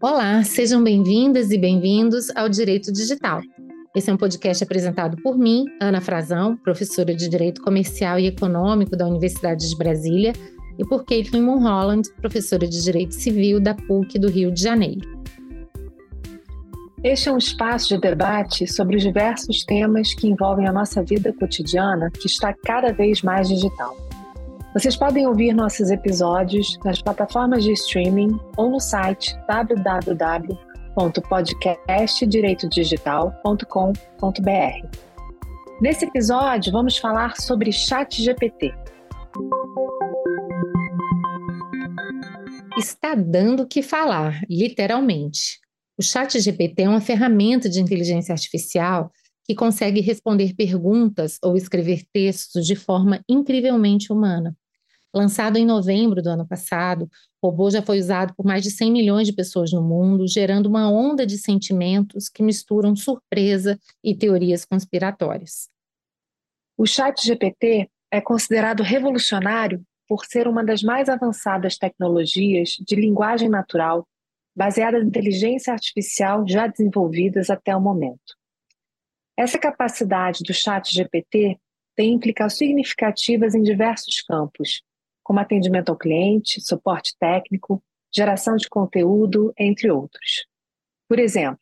Olá, sejam bem-vindas e bem-vindos ao Direito Digital. Esse é um podcast apresentado por mim, Ana Frazão, professora de Direito Comercial e Econômico da Universidade de Brasília, e por Caitlin Mulholland, professora de Direito Civil da PUC do Rio de Janeiro. Este é um espaço de debate sobre os diversos temas que envolvem a nossa vida cotidiana, que está cada vez mais digital. Vocês podem ouvir nossos episódios nas plataformas de streaming ou no site www.podcastdireitodigital.com.br. Nesse episódio, vamos falar sobre ChatGPT. Está dando o que falar, literalmente. O Chat GPT é uma ferramenta de inteligência artificial que consegue responder perguntas ou escrever textos de forma incrivelmente humana. Lançado em novembro do ano passado, o robô já foi usado por mais de 100 milhões de pessoas no mundo, gerando uma onda de sentimentos que misturam surpresa e teorias conspiratórias. O Chat GPT é considerado revolucionário por ser uma das mais avançadas tecnologias de linguagem natural baseadas em inteligência artificial já desenvolvidas até o momento. Essa capacidade do chat GPT tem implicações significativas em diversos campos, como atendimento ao cliente, suporte técnico, geração de conteúdo, entre outros. Por exemplo,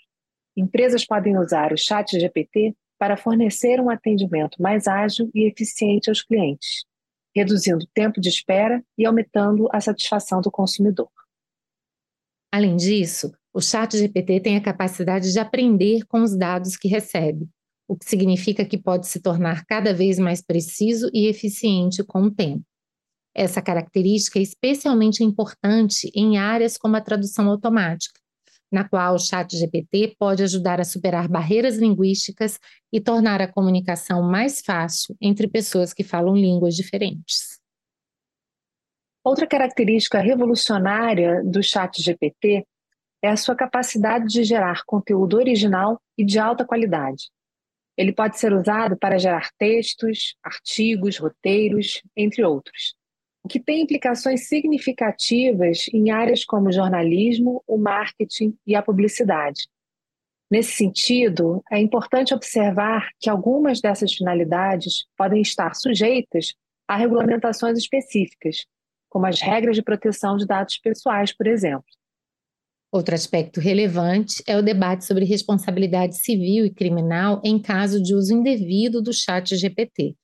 empresas podem usar o chat GPT para fornecer um atendimento mais ágil e eficiente aos clientes, reduzindo o tempo de espera e aumentando a satisfação do consumidor. Além disso, o Chat GPT tem a capacidade de aprender com os dados que recebe, o que significa que pode se tornar cada vez mais preciso e eficiente com o tempo. Essa característica é especialmente importante em áreas como a tradução automática, na qual o Chat GPT pode ajudar a superar barreiras linguísticas e tornar a comunicação mais fácil entre pessoas que falam línguas diferentes. Outra característica revolucionária do Chat GPT é a sua capacidade de gerar conteúdo original e de alta qualidade. Ele pode ser usado para gerar textos, artigos, roteiros, entre outros, o que tem implicações significativas em áreas como o jornalismo, o marketing e a publicidade. Nesse sentido, é importante observar que algumas dessas finalidades podem estar sujeitas a regulamentações específicas, como as regras de proteção de dados pessoais, por exemplo. Outro aspecto relevante é o debate sobre responsabilidade civil e criminal em caso de uso indevido do chat GPT.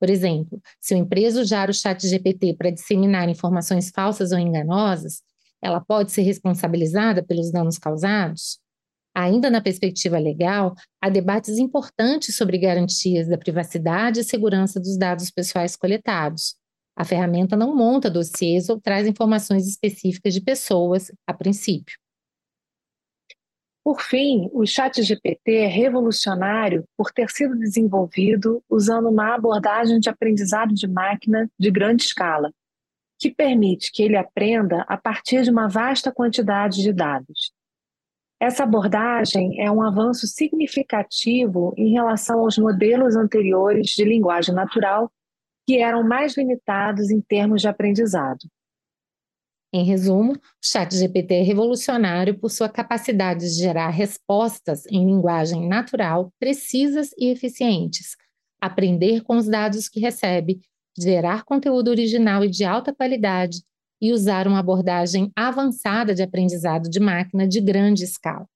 Por exemplo, se uma empresa usar o chat GPT para disseminar informações falsas ou enganosas, ela pode ser responsabilizada pelos danos causados? Ainda na perspectiva legal, há debates importantes sobre garantias da privacidade e segurança dos dados pessoais coletados, a ferramenta não monta dossiês ou traz informações específicas de pessoas, a princípio. Por fim, o ChatGPT é revolucionário por ter sido desenvolvido usando uma abordagem de aprendizado de máquina de grande escala, que permite que ele aprenda a partir de uma vasta quantidade de dados. Essa abordagem é um avanço significativo em relação aos modelos anteriores de linguagem natural que eram mais limitados em termos de aprendizado. Em resumo, o ChatGPT é revolucionário por sua capacidade de gerar respostas em linguagem natural, precisas e eficientes, aprender com os dados que recebe, gerar conteúdo original e de alta qualidade e usar uma abordagem avançada de aprendizado de máquina de grande escala.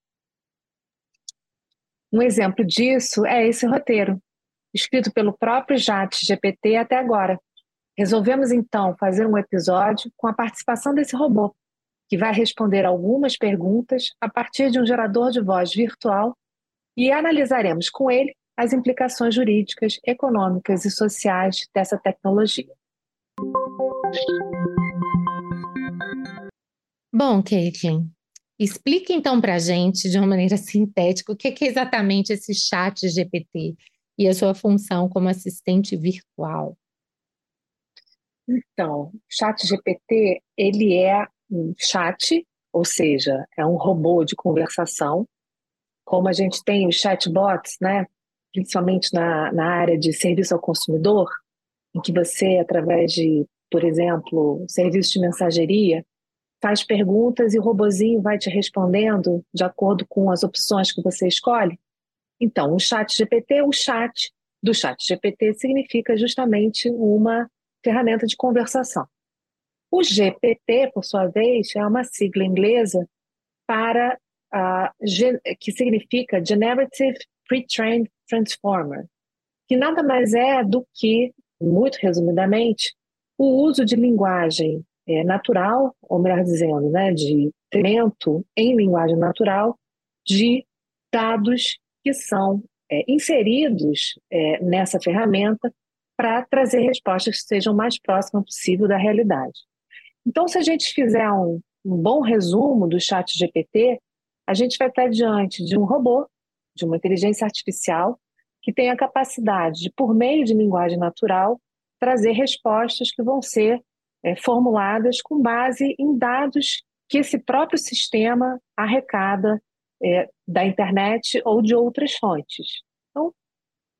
Um exemplo disso é esse roteiro, escrito pelo próprio Chat GPT até agora. Resolvemos então fazer um episódio com a participação desse robô, que vai responder algumas perguntas a partir de um gerador de voz virtual e analisaremos com ele as implicações jurídicas, econômicas e sociais dessa tecnologia. Bom, Caitlin, explique então para a gente, de uma maneira sintética, o que é exatamente esse chat GPT e a sua função como assistente virtual? Então, o chat GPT, ele é um chat, ou seja, é um robô de conversação, como a gente tem os chatbots, né? principalmente na, na área de serviço ao consumidor, em que você, através de, por exemplo, serviço de mensageria, faz perguntas e o robozinho vai te respondendo de acordo com as opções que você escolhe? Então, o chat GPT, o chat do chat GPT significa justamente uma ferramenta de conversação. O GPT, por sua vez, é uma sigla inglesa para uh, que significa Generative Pre-trained Transformer, que nada mais é do que, muito resumidamente, o uso de linguagem é, natural, ou melhor dizendo, né, de treinamento em linguagem natural de dados que são é, inseridos é, nessa ferramenta para trazer respostas que sejam mais próximas possível da realidade. Então, se a gente fizer um, um bom resumo do chat GPT, a gente vai estar diante de um robô, de uma inteligência artificial, que tem a capacidade de, por meio de linguagem natural, trazer respostas que vão ser é, formuladas com base em dados que esse próprio sistema arrecada é, da internet ou de outras fontes. Então,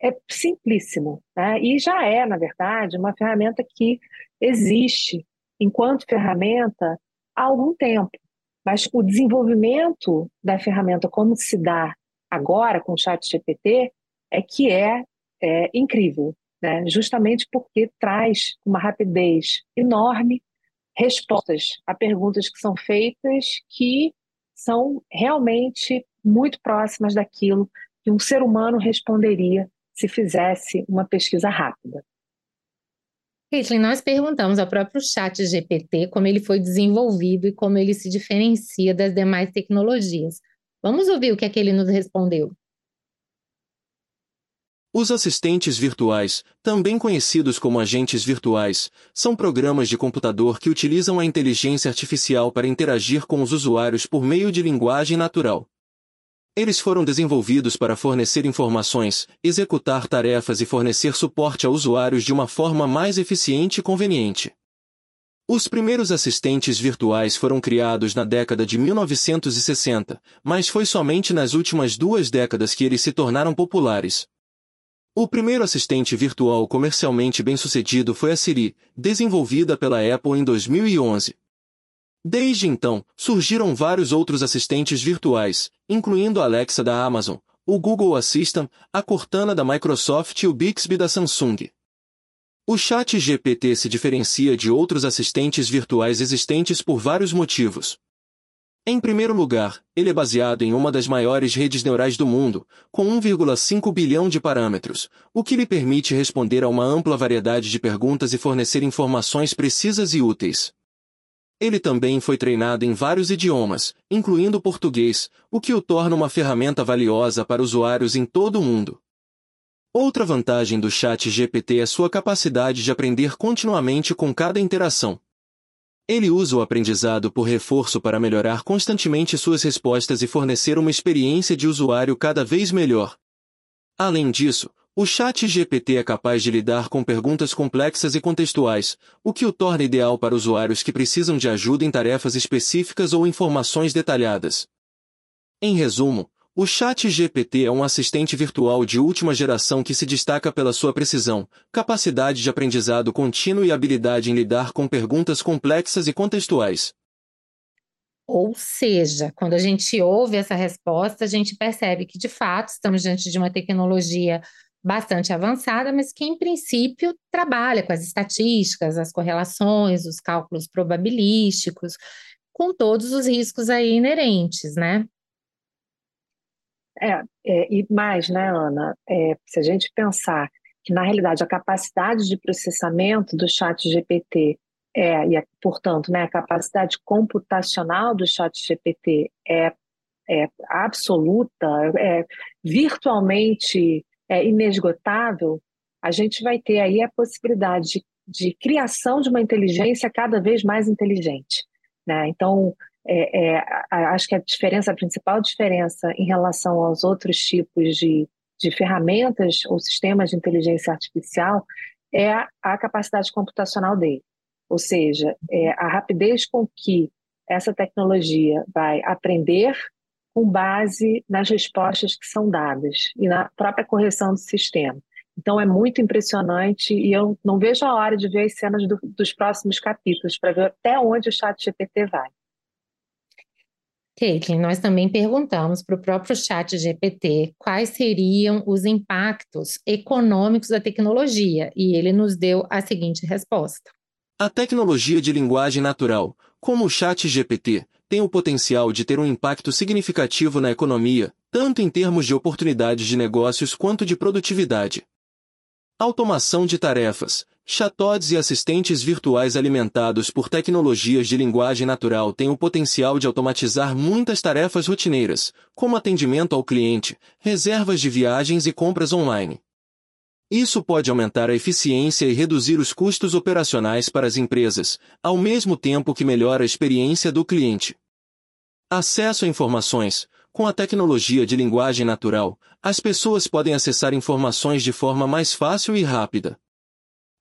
é simplíssimo. Né? E já é, na verdade, uma ferramenta que existe enquanto ferramenta há algum tempo. Mas o desenvolvimento da ferramenta como se dá agora com o chat GPT é que é, é incrível, né? justamente porque traz uma rapidez enorme respostas a perguntas que são feitas que são realmente muito próximas daquilo que um ser humano responderia se fizesse uma pesquisa rápida. Caitlin, nós perguntamos ao próprio chat GPT como ele foi desenvolvido e como ele se diferencia das demais tecnologias. Vamos ouvir o que é que ele nos respondeu. Os assistentes virtuais, também conhecidos como agentes virtuais, são programas de computador que utilizam a inteligência artificial para interagir com os usuários por meio de linguagem natural. Eles foram desenvolvidos para fornecer informações, executar tarefas e fornecer suporte a usuários de uma forma mais eficiente e conveniente. Os primeiros assistentes virtuais foram criados na década de 1960, mas foi somente nas últimas duas décadas que eles se tornaram populares. O primeiro assistente virtual comercialmente bem-sucedido foi a Siri, desenvolvida pela Apple em 2011. Desde então, surgiram vários outros assistentes virtuais, incluindo a Alexa da Amazon, o Google Assistant, a Cortana da Microsoft e o Bixby da Samsung. O Chat GPT se diferencia de outros assistentes virtuais existentes por vários motivos. Em primeiro lugar, ele é baseado em uma das maiores redes neurais do mundo, com 1,5 bilhão de parâmetros, o que lhe permite responder a uma ampla variedade de perguntas e fornecer informações precisas e úteis. Ele também foi treinado em vários idiomas, incluindo português, o que o torna uma ferramenta valiosa para usuários em todo o mundo. Outra vantagem do Chat GPT é sua capacidade de aprender continuamente com cada interação. Ele usa o aprendizado por reforço para melhorar constantemente suas respostas e fornecer uma experiência de usuário cada vez melhor. Além disso, o chat GPT é capaz de lidar com perguntas complexas e contextuais, o que o torna ideal para usuários que precisam de ajuda em tarefas específicas ou informações detalhadas. Em resumo, o chat GPT é um assistente virtual de última geração que se destaca pela sua precisão, capacidade de aprendizado contínuo e habilidade em lidar com perguntas complexas e contextuais. Ou seja, quando a gente ouve essa resposta, a gente percebe que, de fato, estamos diante de uma tecnologia bastante avançada, mas que, em princípio, trabalha com as estatísticas, as correlações, os cálculos probabilísticos, com todos os riscos aí inerentes, né? É, é e mais, né, Ana? É, se a gente pensar que, na realidade, a capacidade de processamento do chat GPT é, e, portanto, né, a capacidade computacional do chat GPT é, é absoluta, é virtualmente é, inesgotável, a gente vai ter aí a possibilidade de, de criação de uma inteligência cada vez mais inteligente. Né? Então, é, é, acho que a diferença, a principal diferença em relação aos outros tipos de, de ferramentas ou sistemas de inteligência artificial é a, a capacidade computacional dele. Ou seja, é a rapidez com que essa tecnologia vai aprender com base nas respostas que são dadas e na própria correção do sistema. Então é muito impressionante e eu não vejo a hora de ver as cenas do, dos próximos capítulos para ver até onde o chat GPT vai. Caitlin, nós também perguntamos para o próprio chat GPT quais seriam os impactos econômicos da tecnologia e ele nos deu a seguinte resposta. A tecnologia de linguagem natural, como o chat GPT, tem o potencial de ter um impacto significativo na economia, tanto em termos de oportunidades de negócios quanto de produtividade. Automação de tarefas, Chatbots e assistentes virtuais alimentados por tecnologias de linguagem natural têm o potencial de automatizar muitas tarefas rotineiras, como atendimento ao cliente, reservas de viagens e compras online. Isso pode aumentar a eficiência e reduzir os custos operacionais para as empresas, ao mesmo tempo que melhora a experiência do cliente. Acesso a informações, com a tecnologia de linguagem natural, as pessoas podem acessar informações de forma mais fácil e rápida.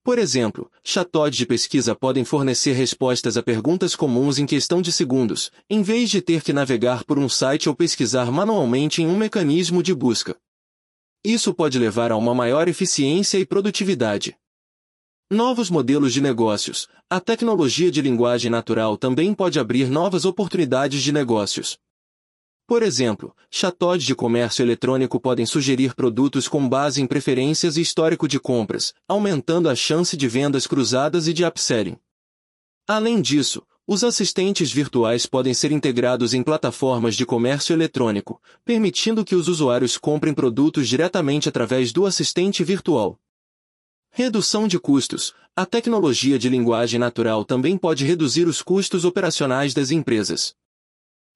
Por exemplo, chatbots de pesquisa podem fornecer respostas a perguntas comuns em questão de segundos, em vez de ter que navegar por um site ou pesquisar manualmente em um mecanismo de busca. Isso pode levar a uma maior eficiência e produtividade. Novos modelos de negócios. A tecnologia de linguagem natural também pode abrir novas oportunidades de negócios. Por exemplo, chatbots de comércio eletrônico podem sugerir produtos com base em preferências e histórico de compras, aumentando a chance de vendas cruzadas e de upselling. Além disso, os assistentes virtuais podem ser integrados em plataformas de comércio eletrônico, permitindo que os usuários comprem produtos diretamente através do assistente virtual. Redução de custos. A tecnologia de linguagem natural também pode reduzir os custos operacionais das empresas.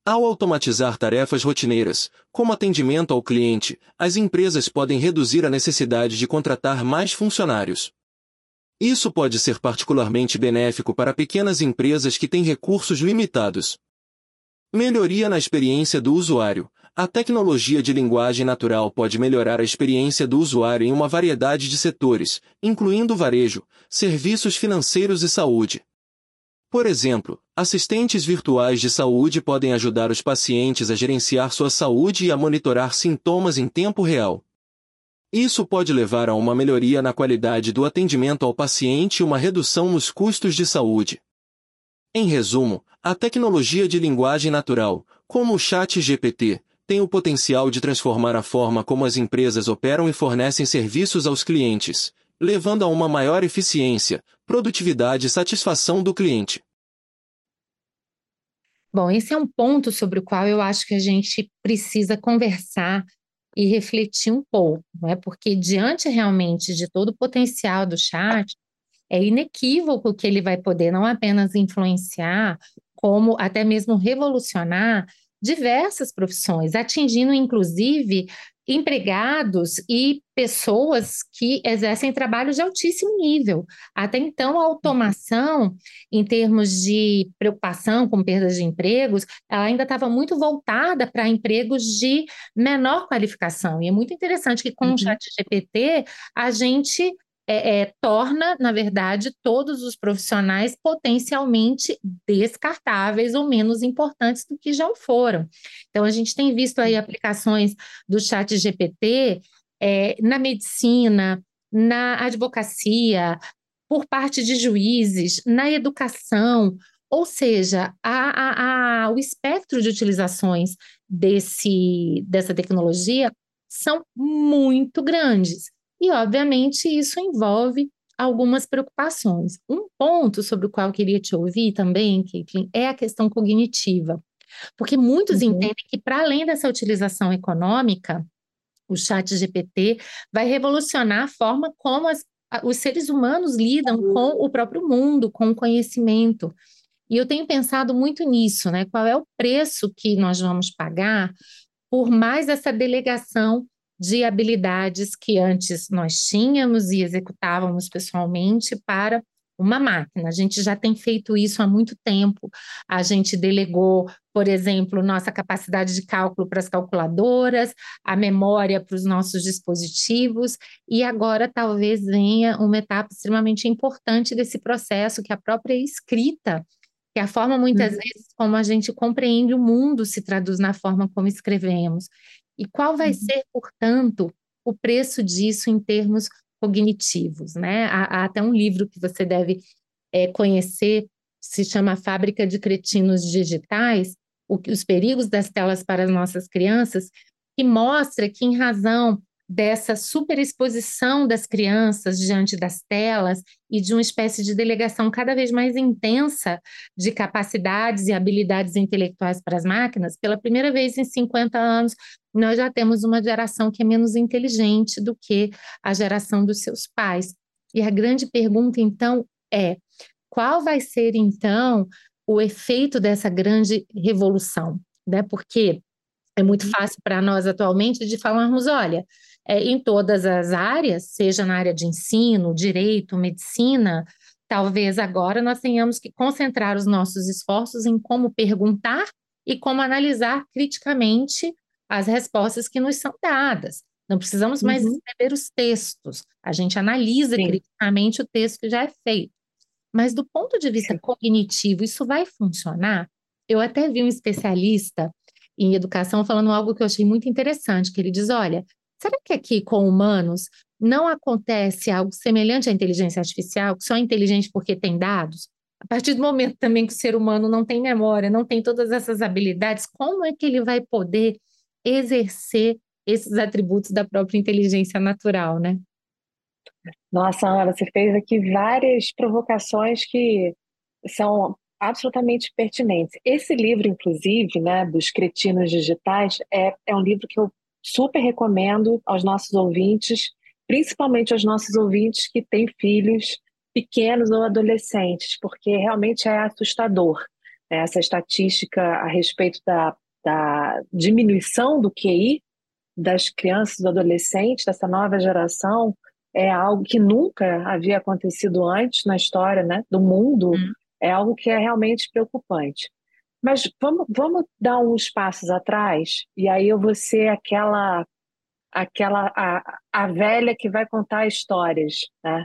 Ao automatizar tarefas rotineiras, como atendimento ao cliente, as empresas podem reduzir a necessidade de contratar mais funcionários. Isso pode ser particularmente benéfico para pequenas empresas que têm recursos limitados. Melhoria na experiência do usuário. A tecnologia de linguagem natural pode melhorar a experiência do usuário em uma variedade de setores, incluindo varejo, serviços financeiros e saúde. Por exemplo, assistentes virtuais de saúde podem ajudar os pacientes a gerenciar sua saúde e a monitorar sintomas em tempo real. Isso pode levar a uma melhoria na qualidade do atendimento ao paciente e uma redução nos custos de saúde. Em resumo, a tecnologia de linguagem natural, como o Chat GPT, tem o potencial de transformar a forma como as empresas operam e fornecem serviços aos clientes, levando a uma maior eficiência, produtividade e satisfação do cliente. Bom, esse é um ponto sobre o qual eu acho que a gente precisa conversar e refletir um pouco, não é? Porque diante realmente de todo o potencial do chat, é inequívoco que ele vai poder não apenas influenciar, como até mesmo revolucionar diversas profissões, atingindo inclusive empregados e pessoas que exercem trabalhos de altíssimo nível. Até então, a automação, em termos de preocupação com perdas de empregos, ela ainda estava muito voltada para empregos de menor qualificação. E é muito interessante que com uhum. o chat GPT, a gente é, é, torna, na verdade, todos os profissionais potencialmente descartáveis ou menos importantes do que já o foram. Então, a gente tem visto aí aplicações do chat GPT é, na medicina, na advocacia, por parte de juízes, na educação, ou seja, a, a, a, o espectro de utilizações desse, dessa tecnologia são muito grandes. E, obviamente, isso envolve algumas preocupações. Um ponto sobre o qual eu queria te ouvir também, Caitlin, é a questão cognitiva. Porque muitos uhum. entendem que, para além dessa utilização econômica, o chat GPT vai revolucionar a forma como as, os seres humanos lidam uhum. com o próprio mundo, com o conhecimento. E eu tenho pensado muito nisso, né? Qual é o preço que nós vamos pagar por mais essa delegação de habilidades que antes nós tínhamos e executávamos pessoalmente para uma máquina. A gente já tem feito isso há muito tempo. A gente delegou, por exemplo, nossa capacidade de cálculo para as calculadoras, a memória para os nossos dispositivos, e agora talvez venha uma etapa extremamente importante desse processo, que é a própria escrita que a forma, muitas uhum. vezes, como a gente compreende o mundo se traduz na forma como escrevemos. E qual vai uhum. ser, portanto, o preço disso em termos cognitivos, né? Há, há até um livro que você deve é, conhecer, se chama Fábrica de Cretinos Digitais, o, os perigos das telas para as nossas crianças, que mostra que, em razão dessa superexposição das crianças diante das telas e de uma espécie de delegação cada vez mais intensa de capacidades e habilidades intelectuais para as máquinas, pela primeira vez em 50 anos, nós já temos uma geração que é menos inteligente do que a geração dos seus pais. E a grande pergunta, então, é: qual vai ser, então, o efeito dessa grande revolução? Né? Porque é muito uhum. fácil para nós atualmente de falarmos: olha, é, em todas as áreas, seja na área de ensino, direito, medicina, talvez agora nós tenhamos que concentrar os nossos esforços em como perguntar e como analisar criticamente as respostas que nos são dadas. Não precisamos mais uhum. escrever os textos, a gente analisa Sim. criticamente o texto que já é feito. Mas do ponto de vista Sim. cognitivo, isso vai funcionar? Eu até vi um especialista em educação falando algo que eu achei muito interessante, que ele diz, olha, será que aqui com humanos não acontece algo semelhante à inteligência artificial, que só é inteligente porque tem dados? A partir do momento também que o ser humano não tem memória, não tem todas essas habilidades, como é que ele vai poder exercer esses atributos da própria inteligência natural, né? Nossa, Ana, você fez aqui várias provocações que são absolutamente pertinentes. Esse livro, inclusive, né, dos cretinos digitais, é, é um livro que eu super recomendo aos nossos ouvintes, principalmente aos nossos ouvintes que têm filhos pequenos ou adolescentes, porque realmente é assustador né, essa estatística a respeito da da diminuição do QI das crianças e adolescentes, dessa nova geração, é algo que nunca havia acontecido antes na história né, do mundo, hum. é algo que é realmente preocupante. Mas vamos, vamos dar uns passos atrás, e aí eu vou ser aquela aquela a, a velha que vai contar histórias, né?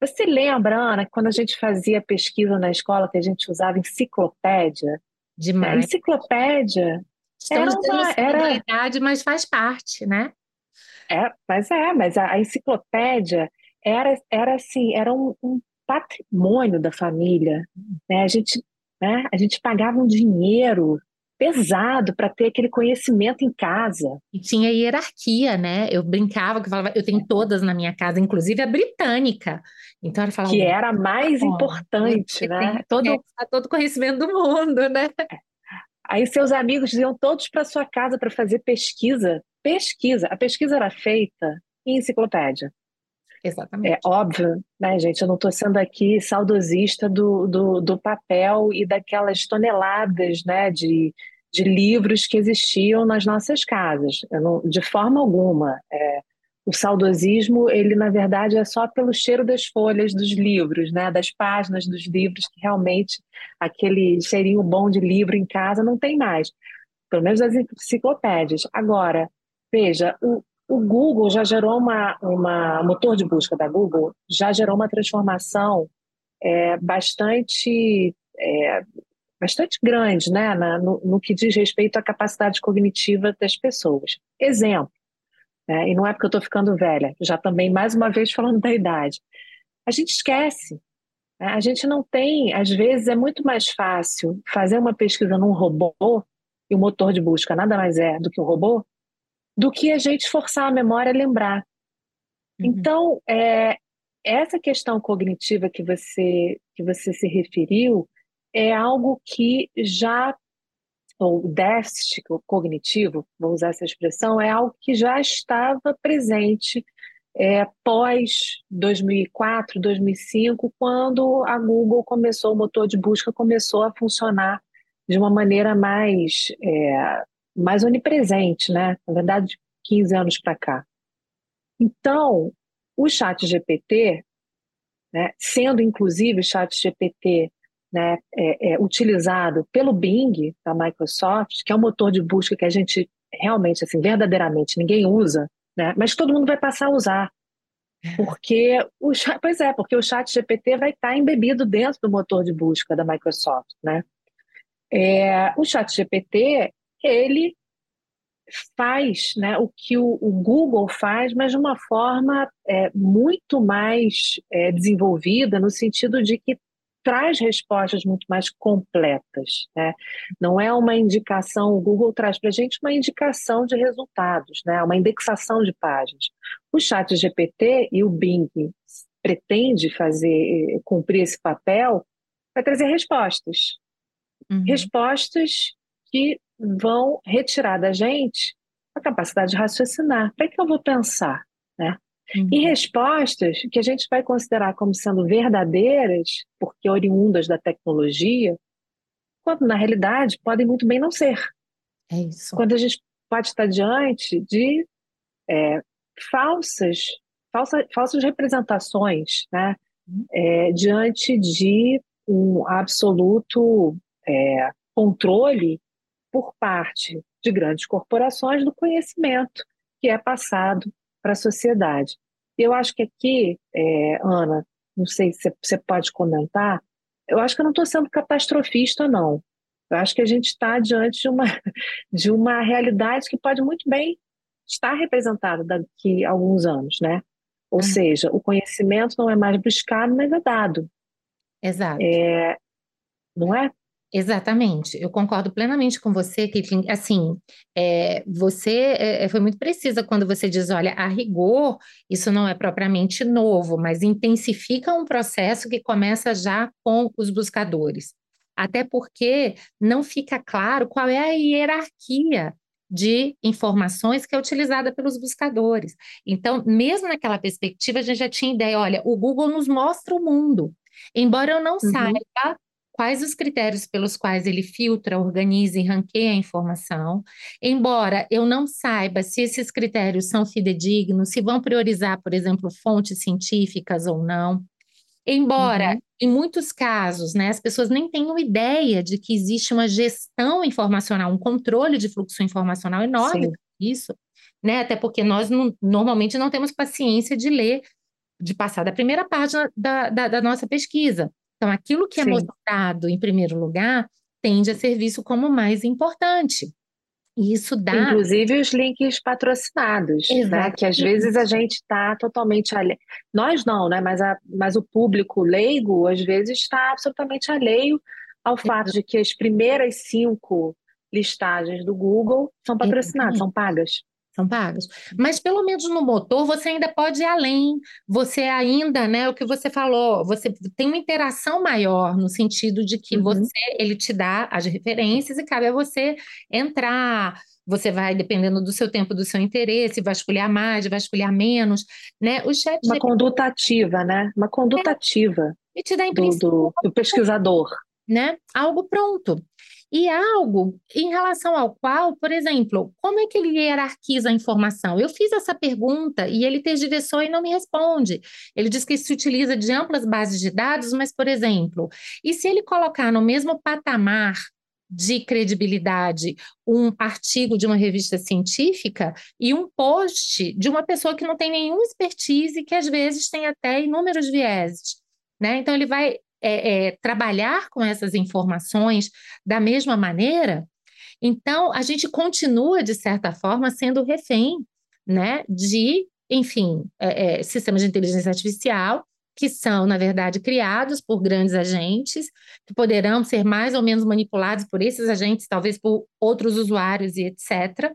Você lembra, Ana, quando a gente fazia pesquisa na escola, que a gente usava enciclopédia? Demais. A enciclopédia Estamos era uma era mas faz parte, né? É, mas é, mas a, a enciclopédia era, era assim, era um, um patrimônio da família, né? A gente, né? A gente pagava um dinheiro pesado para ter aquele conhecimento em casa. E tinha hierarquia, né? Eu brincava que falava, eu tenho todas na minha casa, inclusive a britânica. Então ela falava que era mais importante, né? Todo todo conhecimento do mundo, né? Aí seus amigos iam todos para sua casa para fazer pesquisa. Pesquisa. A pesquisa era feita em enciclopédia. Exatamente. É óbvio, né, gente? Eu não estou sendo aqui saudosista do, do, do, papel e daquelas toneladas né, de, de livros que existiam nas nossas casas. Não, de forma alguma. É, o saudosismo, ele na verdade é só pelo cheiro das folhas dos livros, né, das páginas dos livros, que realmente aquele cheirinho bom de livro em casa não tem mais. Pelo menos as enciclopédias. Agora, veja, o, o Google já gerou uma, uma o motor de busca da Google já gerou uma transformação é, bastante é, bastante grande, né, na, no, no, que diz respeito à capacidade cognitiva das pessoas. Exemplo, né, e não é porque eu estou ficando velha, já também mais uma vez falando da idade. A gente esquece. Né, a gente não tem, às vezes é muito mais fácil fazer uma pesquisa num robô e o motor de busca nada mais é do que um robô do que a gente forçar a memória a lembrar. Uhum. Então, é, essa questão cognitiva que você, que você se referiu é algo que já, ou déficit cognitivo, vou usar essa expressão, é algo que já estava presente é, pós 2004, 2005, quando a Google começou, o motor de busca começou a funcionar de uma maneira mais é, mais onipresente, né? Na verdade, de 15 anos para cá. Então, o chat GPT, né, sendo inclusive o chat GPT né, é, é, utilizado pelo Bing da Microsoft, que é um motor de busca que a gente realmente, assim, verdadeiramente ninguém usa, né, mas todo mundo vai passar a usar. Porque o chat, pois é, porque o chat GPT vai estar embebido dentro do motor de busca da Microsoft, né? É, o chat GPT, ele faz né, o que o, o, Google faz, mas de uma forma é, muito mais é, desenvolvida, no sentido de que traz respostas muito mais completas. Né? Não é uma indicação, o Google traz para a gente uma indicação de resultados, né? uma indexação de páginas. O chat GPT e o Bing pretende fazer, cumprir esse papel, vai trazer respostas. Uhum. Respostas que vão retirar da gente a capacidade de raciocinar. Para que eu vou pensar? Né? Uhum. E respostas que a gente vai considerar como sendo verdadeiras, porque oriundas da tecnologia, quando na realidade podem muito bem não ser. É isso. Quando a gente pode estar diante de é, falsas, falsa, falsas representações, né? Uhum. É, diante de um absoluto é, controle por parte de grandes corporações do conhecimento que é passado para a sociedade. Eu acho que aqui, é, Ana, não sei se você pode comentar, eu acho que eu não estou sendo catastrofista, não. Eu acho que a gente está diante de uma, de uma realidade que pode muito bem estar representada daqui a alguns anos, né? Ou uhum. seja, o conhecimento não é mais buscado, mas é dado. Exato. É, não é? Exatamente, eu concordo plenamente com você, que assim, é, você é, é, foi muito precisa quando você diz, olha, a rigor, isso não é propriamente novo, mas intensifica um processo que começa já com os buscadores. Até porque não fica claro qual é a hierarquia de informações que é utilizada pelos buscadores. Então, mesmo naquela perspectiva, a gente já tinha ideia, olha, o Google nos mostra o mundo. Embora eu não uhum. Quais os critérios pelos quais ele filtra, organiza e ranqueia a informação, embora eu não saiba se esses critérios são fidedignos, se vão priorizar, por exemplo, fontes científicas ou não. Embora, uhum. em muitos casos, né, as pessoas nem tenham ideia de que existe uma gestão informacional, um controle de fluxo informacional enorme isso, né? Até porque nós não, normalmente não temos paciência de ler, de passar da primeira página da, da, da nossa pesquisa. Então, aquilo que é Sim. mostrado em primeiro lugar tende a ser visto como mais importante. E isso dá. Inclusive os links patrocinados, né? Que às vezes a gente está totalmente alheio. Nós não, né? Mas, a, mas o público leigo, às vezes, está absolutamente alheio ao fato de que as primeiras cinco listagens do Google são patrocinadas, são pagas são pagos. Mas pelo menos no motor você ainda pode ir além. Você ainda, né, o que você falou, você tem uma interação maior no sentido de que uhum. você, ele te dá as referências e cabe a você entrar. Você vai, dependendo do seu tempo, do seu interesse, vasculhar mais, vasculhar menos, né? O chat uma conduta ativa, né? Uma conduta é. ativa. E te dá do, do, do pesquisador. Né? Algo pronto. E algo em relação ao qual, por exemplo, como é que ele hierarquiza a informação? Eu fiz essa pergunta e ele tergiversou e não me responde. Ele diz que se utiliza de amplas bases de dados, mas, por exemplo, e se ele colocar no mesmo patamar de credibilidade um artigo de uma revista científica e um post de uma pessoa que não tem nenhuma expertise e que às vezes tem até inúmeros vieses. Né? Então, ele vai é, é, trabalhar com essas informações da mesma maneira, então a gente continua, de certa forma, sendo refém né, de, enfim, é, é, sistemas de inteligência artificial que são, na verdade, criados por grandes agentes, que poderão ser mais ou menos manipulados por esses agentes, talvez por outros usuários e etc.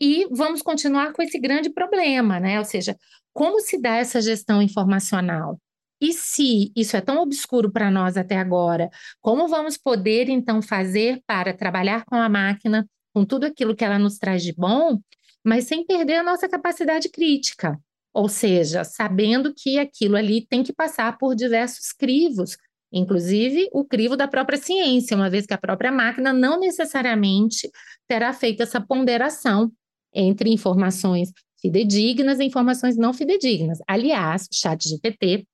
E vamos continuar com esse grande problema, né? Ou seja, como se dá essa gestão informacional? E se isso é tão obscuro para nós até agora, como vamos poder então fazer para trabalhar com a máquina, com tudo aquilo que ela nos traz de bom, mas sem perder a nossa capacidade crítica? Ou seja, sabendo que aquilo ali tem que passar por diversos crivos, inclusive o crivo da própria ciência, uma vez que a própria máquina não necessariamente terá feito essa ponderação entre informações fidedignas e informações não fidedignas. Aliás, o chat GPT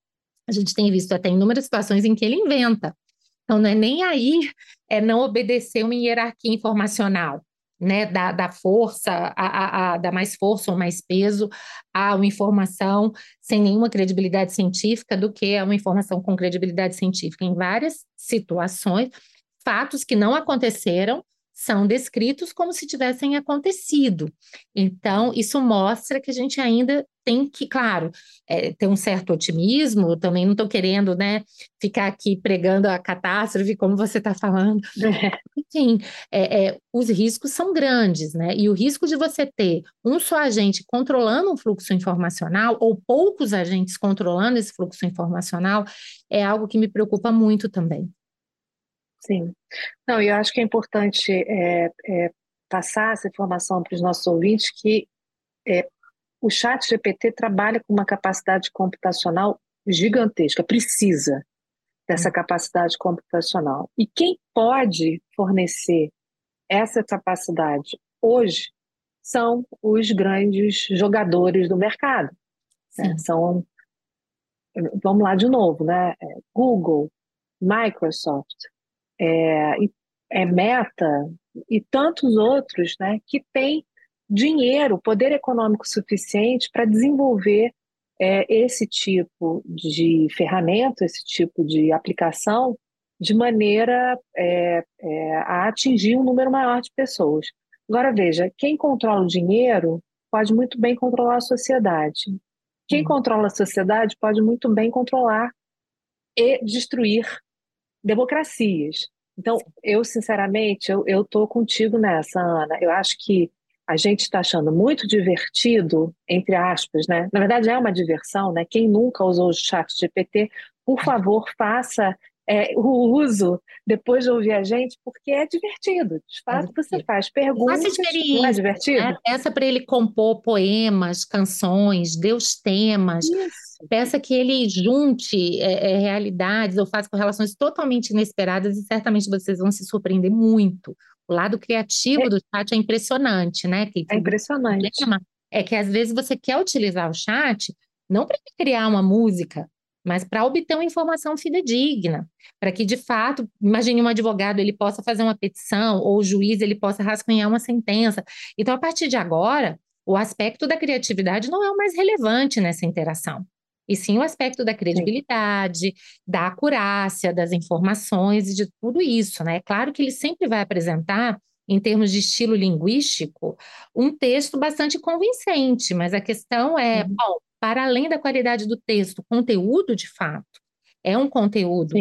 a gente tem visto até inúmeras situações em que ele inventa. Então, não é nem aí é não obedecer uma hierarquia informacional. né, dá, dá força, a, a, a, dá mais força ou mais peso a uma informação sem nenhuma credibilidade científica do que a uma informação com credibilidade científica. Em várias situações, fatos que não aconteceram são descritos como se tivessem acontecido. Então, isso mostra que a gente ainda tem que, claro, é, ter um certo otimismo, também não estou querendo né, ficar aqui pregando a catástrofe, como você está falando. É. Enfim, é, é, os riscos são grandes, né? E o risco de você ter um só agente controlando um fluxo informacional, ou poucos agentes controlando esse fluxo informacional, é algo que me preocupa muito também. Sim. Não, eu acho que é importante é, é, passar essa informação para os nossos ouvintes que é, o chat GPT trabalha com uma capacidade computacional gigantesca, precisa dessa hum. capacidade computacional. E quem pode fornecer essa capacidade hoje são os grandes jogadores do mercado. Né? São, vamos lá de novo, né? É, Google, Microsoft, é, é Meta e tantos outros né, que têm dinheiro, poder econômico suficiente para desenvolver é, esse tipo de ferramenta, esse tipo de aplicação, de maneira é, é, a atingir um número maior de pessoas. Agora, veja, quem controla o dinheiro pode muito bem controlar a sociedade. Quem hum. controla a sociedade pode muito bem controlar e destruir democracias. Então, eu, sinceramente, eu estou contigo nessa, Ana. Eu acho que a gente está achando muito divertido, entre aspas, né? Na verdade, é uma diversão, né? Quem nunca usou o chat GPT, por favor, faça é, o uso depois de ouvir a gente, porque é divertido. De fato, é você faz perguntas, não é divertido? Né? Peça para ele compor poemas, canções, dê os temas. Isso. Peça que ele junte é, é, realidades ou faça correlações totalmente inesperadas e certamente vocês vão se surpreender muito. O lado criativo é. do chat é impressionante, né? Que, é impressionante. É que às vezes você quer utilizar o chat não para criar uma música, mas para obter uma informação fidedigna, para que de fato, imagine um advogado, ele possa fazer uma petição ou o juiz ele possa rascunhar uma sentença. Então, a partir de agora, o aspecto da criatividade não é o mais relevante nessa interação. E sim o aspecto da credibilidade, da acurácia das informações e de tudo isso, né? É claro que ele sempre vai apresentar em termos de estilo linguístico, um texto bastante convincente, mas a questão é, uhum. bom, para além da qualidade do texto, conteúdo de fato, é um conteúdo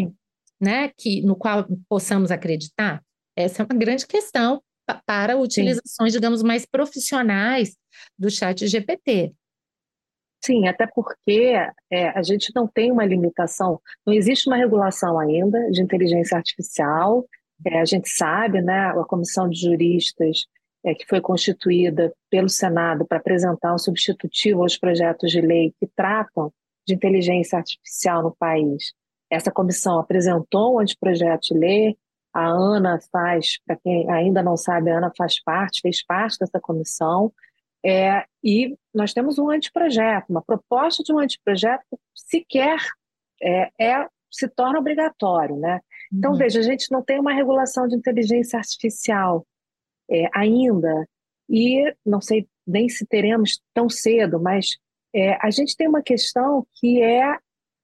né, que, no qual possamos acreditar? Essa é uma grande questão para utilizações, Sim. digamos, mais profissionais do chat GPT. Sim, até porque é, a gente não tem uma limitação, não existe uma regulação ainda de inteligência artificial. É, a gente sabe, né, a comissão de juristas é, que foi constituída pelo Senado para apresentar um substitutivo aos projetos de lei que tratam de inteligência artificial no país. Essa comissão apresentou um anteprojeto de lei, a Ana faz, para quem ainda não sabe, a Ana faz parte, fez parte dessa comissão, é, e nós temos um anteprojeto, uma proposta de um anteprojeto que sequer é, é, se torna obrigatório. Né? Então, uhum. veja, a gente não tem uma regulação de inteligência artificial é, ainda, e não sei nem se teremos tão cedo, mas é, a gente tem uma questão que é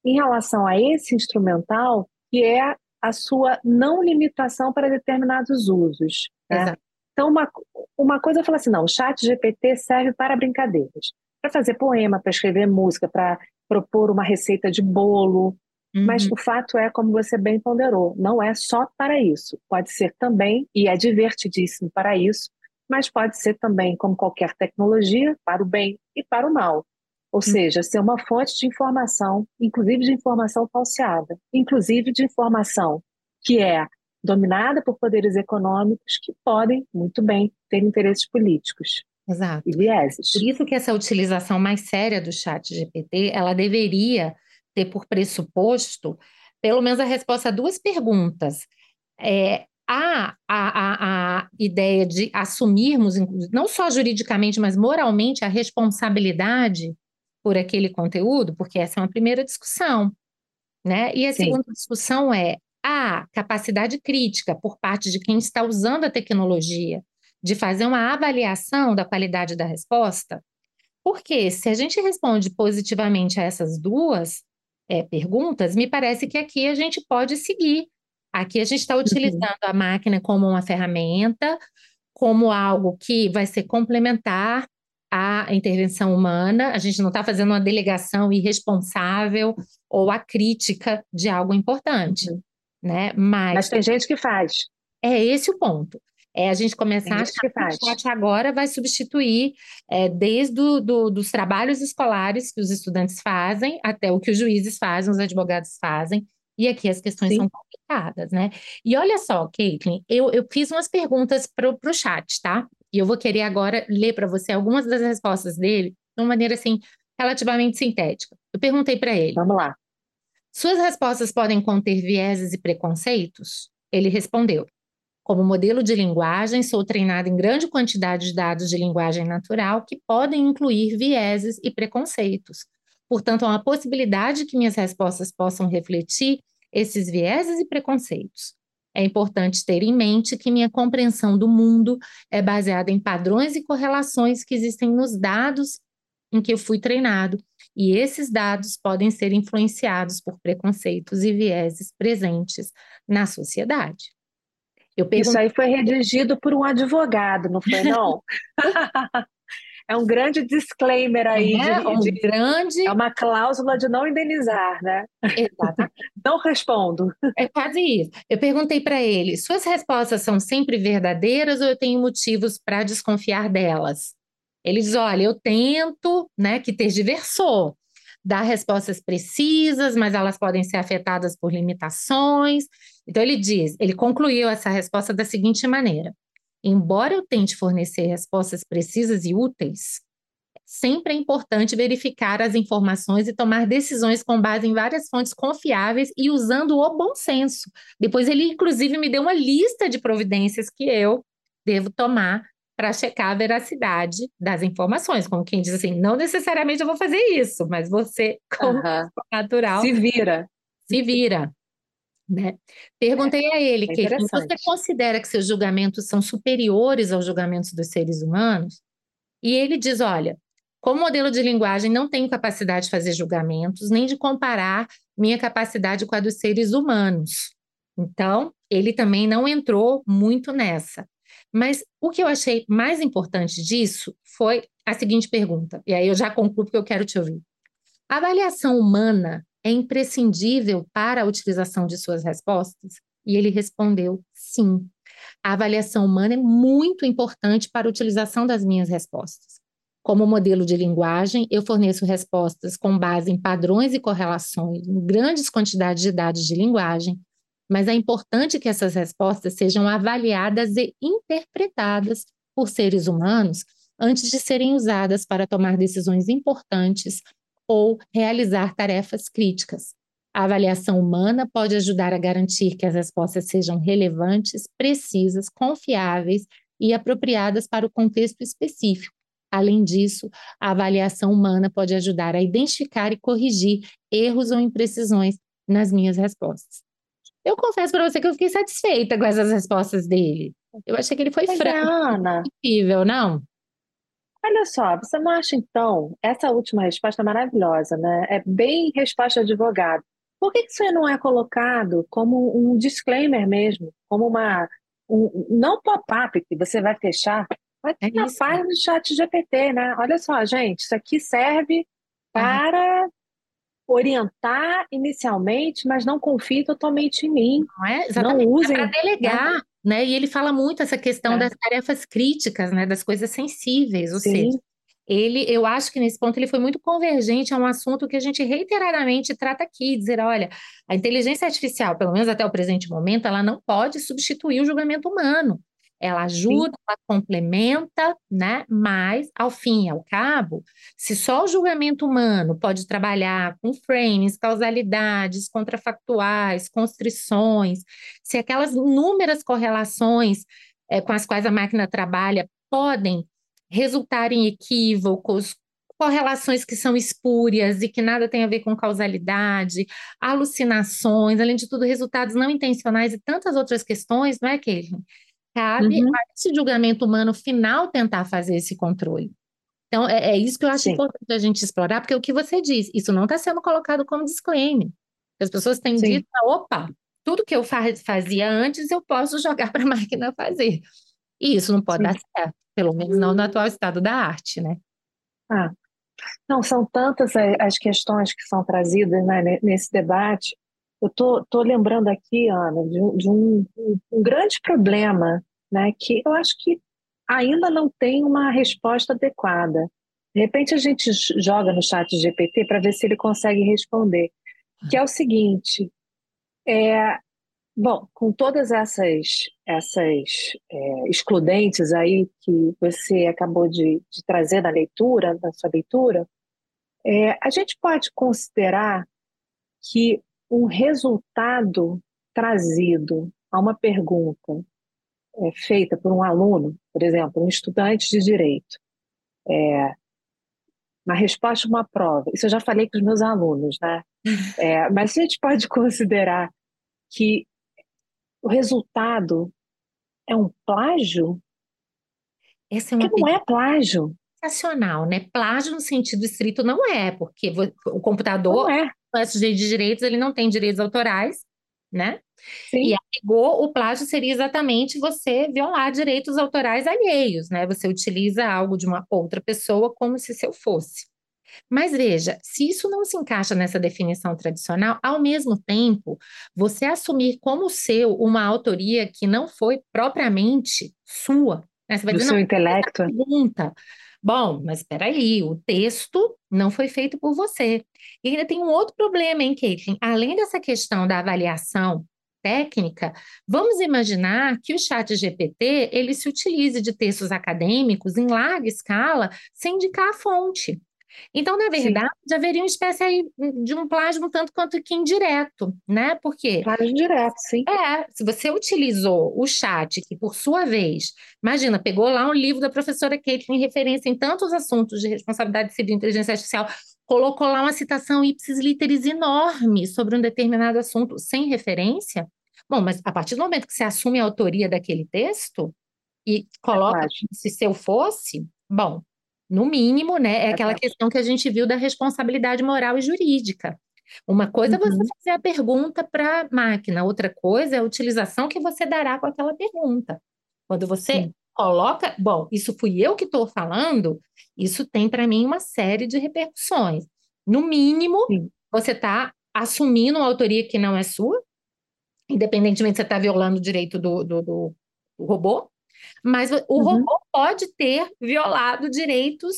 em relação a esse instrumental, que é a sua não limitação para determinados usos. Né? Então, uma, uma coisa eu falo assim, não, o chat GPT serve para brincadeiras, para fazer poema, para escrever música, para propor uma receita de bolo, Uhum. Mas o fato é, como você bem ponderou, não é só para isso. Pode ser também, e é divertidíssimo para isso, mas pode ser também, como qualquer tecnologia, para o bem e para o mal. Ou uhum. seja, ser uma fonte de informação, inclusive de informação falseada, inclusive de informação que é dominada por poderes econômicos que podem, muito bem, ter interesses políticos. Exato. E vieses. Por isso que essa utilização mais séria do chat GPT, ela deveria ter por pressuposto pelo menos a resposta a duas perguntas. É, há a, a, a ideia de assumirmos, não só juridicamente, mas moralmente, a responsabilidade por aquele conteúdo, porque essa é uma primeira discussão. Né? E a Sim. segunda discussão é a capacidade crítica por parte de quem está usando a tecnologia de fazer uma avaliação da qualidade da resposta? Porque se a gente responde positivamente a essas duas é, perguntas, me parece que aqui a gente pode seguir. Aqui a gente está uhum. utilizando uhum. a máquina como uma ferramenta, como algo que vai ser complementar à intervenção humana. A gente não está fazendo uma delegação irresponsável ou a crítica de algo importante, uhum. né? Mas, Mas tem gente que faz. É esse o ponto. É a gente começar a achar que o chat agora vai substituir é, desde do, do, dos trabalhos escolares que os estudantes fazem até o que os juízes fazem, os advogados fazem. E aqui as questões Sim. são complicadas, né? E olha só, Caitlin, eu, eu fiz umas perguntas para o chat, tá? E eu vou querer agora ler para você algumas das respostas dele de uma maneira assim relativamente sintética. Eu perguntei para ele. Vamos lá. Suas respostas podem conter vieses e preconceitos? Ele respondeu: como modelo de linguagem, sou treinado em grande quantidade de dados de linguagem natural que podem incluir vieses e preconceitos. Portanto, há uma possibilidade que minhas respostas possam refletir esses vieses e preconceitos. É importante ter em mente que minha compreensão do mundo é baseada em padrões e correlações que existem nos dados em que eu fui treinado, e esses dados podem ser influenciados por preconceitos e vieses presentes na sociedade. Pergunto... Isso aí foi redigido por um advogado, não foi não? é um grande disclaimer aí. É, de, um de, grande... é uma cláusula de não indenizar, né? Exatamente. não respondo. É quase isso. Eu perguntei para ele: suas respostas são sempre verdadeiras ou eu tenho motivos para desconfiar delas? Ele diz: olha, eu tento, né, que tergiversou dar respostas precisas, mas elas podem ser afetadas por limitações. Então, ele diz, ele concluiu essa resposta da seguinte maneira: embora eu tente fornecer respostas precisas e úteis, sempre é importante verificar as informações e tomar decisões com base em várias fontes confiáveis e usando o bom senso. Depois, ele, inclusive, me deu uma lista de providências que eu devo tomar para checar a veracidade das informações, como quem diz assim, não necessariamente eu vou fazer isso, mas você, como uhum. natural, se vira. Se vira. Né? Perguntei é, a ele, é que você considera que seus julgamentos são superiores aos julgamentos dos seres humanos? E ele diz: olha, como modelo de linguagem, não tenho capacidade de fazer julgamentos, nem de comparar minha capacidade com a dos seres humanos. Então, ele também não entrou muito nessa. Mas o que eu achei mais importante disso foi a seguinte pergunta, e aí eu já concluo porque eu quero te ouvir. A avaliação humana é imprescindível para a utilização de suas respostas? E ele respondeu sim. A avaliação humana é muito importante para a utilização das minhas respostas. Como modelo de linguagem, eu forneço respostas com base em padrões e correlações, em grandes quantidades de dados de linguagem, mas é importante que essas respostas sejam avaliadas e interpretadas por seres humanos antes de serem usadas para tomar decisões importantes ou realizar tarefas críticas. A avaliação humana pode ajudar a garantir que as respostas sejam relevantes, precisas, confiáveis e apropriadas para o contexto específico. Além disso, a avaliação humana pode ajudar a identificar e corrigir erros ou imprecisões nas minhas respostas. Eu confesso para você que eu fiquei satisfeita com essas respostas dele. Eu achei que ele foi Mas, franco, Ana, possível, não? Olha só, você não acha então essa última resposta maravilhosa, né? É bem resposta de advogado. Por que, isso não é colocado como um disclaimer mesmo, como uma um, não pop-up que você vai fechar, ter é na página do chat GPT, né? Olha só, gente, isso aqui serve para orientar inicialmente, mas não confie totalmente em mim. Não é? Exatamente. Não usem. É para delegar, né? né? E ele fala muito essa questão é. das tarefas críticas, né? Das coisas sensíveis, ou Sim. seja, ele, eu acho que nesse ponto ele foi muito convergente a um assunto que a gente reiteradamente trata aqui, dizer, olha, a inteligência artificial, pelo menos até o presente momento, ela não pode substituir o julgamento humano. Ela ajuda, Sim. ela complementa, né? Mas, ao fim e ao cabo, se só o julgamento humano pode trabalhar com frames, causalidades, contrafactuais, constrições, se aquelas inúmeras correlações é, com as quais a máquina trabalha podem resultar em equívocos, correlações que são espúrias e que nada tem a ver com causalidade, alucinações, além de tudo, resultados não intencionais e tantas outras questões, não é, Kevin? Cabe uhum. a esse julgamento humano final tentar fazer esse controle. Então, é, é isso que eu acho Sim. importante a gente explorar, porque o que você diz, isso não está sendo colocado como disclaimer. As pessoas têm Sim. dito, opa, tudo que eu fazia antes eu posso jogar para a máquina fazer. E isso não pode Sim. dar certo, pelo menos não no atual estado da arte, né? Ah, não, são tantas as questões que são trazidas né, nesse debate. Eu tô, tô lembrando aqui, Ana, de, um, de um, um grande problema, né, que eu acho que ainda não tem uma resposta adequada. De repente a gente joga no chat GPT para ver se ele consegue responder, que é o seguinte, é, bom, com todas essas, essas é, excludentes aí que você acabou de, de, trazer na leitura, na sua leitura, é, a gente pode considerar que um resultado trazido a uma pergunta é, feita por um aluno, por exemplo, um estudante de direito, é, na resposta a uma prova, isso eu já falei com os meus alunos, né? É, mas a gente pode considerar que o resultado é um plágio? Essa é uma não é plágio. Sensacional, né? Plágio no sentido estrito não é, porque o computador, não é. o sujeito de direitos, ele não tem direitos autorais, né? Sim. E apegou, o plágio seria exatamente você violar direitos autorais alheios, né? Você utiliza algo de uma outra pessoa como se seu fosse. Mas veja, se isso não se encaixa nessa definição tradicional, ao mesmo tempo, você assumir como seu uma autoria que não foi propriamente sua, né? Você vai Do dizer, seu intelecto. Pergunta. Bom, mas espera aí, o texto não foi feito por você. E ainda tem um outro problema, hein, Caitlin? Além dessa questão da avaliação técnica, vamos imaginar que o chat GPT ele se utilize de textos acadêmicos em larga escala sem indicar a fonte. Então, na verdade, Sim. haveria uma espécie aí de um plasma tanto quanto que indireto, né? Porque. Plasma direto, sim. É, se você utilizou o chat, que por sua vez, imagina, pegou lá um livro da professora Kate em referência em tantos assuntos de responsabilidade civil e inteligência artificial, colocou lá uma citação ipsis literis enorme sobre um determinado assunto sem referência. Bom, mas a partir do momento que você assume a autoria daquele texto e coloca é se seu fosse, bom, no mínimo, né? É aquela questão que a gente viu da responsabilidade moral e jurídica. Uma coisa é você uhum. fazer a pergunta para a máquina, outra coisa é a utilização que você dará com aquela pergunta. Quando você Sim. coloca, bom, isso fui eu que estou falando, isso tem para mim uma série de repercussões. No mínimo, Sim. você está assumindo uma autoria que não é sua, independentemente se você está violando o direito do, do, do, do robô, mas o uhum. robô pode ter violado direitos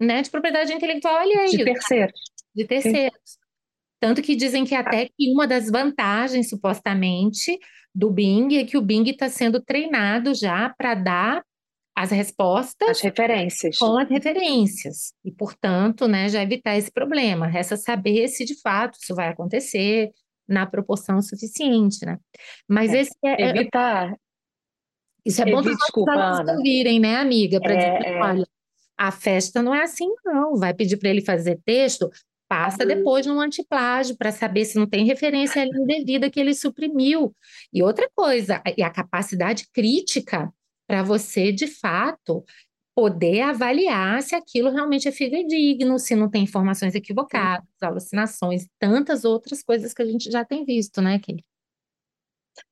né, de propriedade intelectual alheia. De terceiros. De terceiros. Sim. Tanto que dizem que até que uma das vantagens, supostamente, do Bing é que o Bing está sendo treinado já para dar as respostas. As referências. Com as referências. E, portanto, né, já evitar esse problema. Resta saber se de fato isso vai acontecer na proporção suficiente, né? Mas é, esse é, é evitar, isso é bom para os alunos ouvirem, né, amiga? Para é, dizer, é. olha, a festa não é assim, não. Vai pedir para ele fazer texto, passa uhum. depois no antiplágio para saber se não tem referência ali indevida que ele suprimiu. E outra coisa, e a capacidade crítica para você, de fato, poder avaliar se aquilo realmente é fidedigno, se não tem informações equivocadas, alucinações, tantas outras coisas que a gente já tem visto, né, Kelly?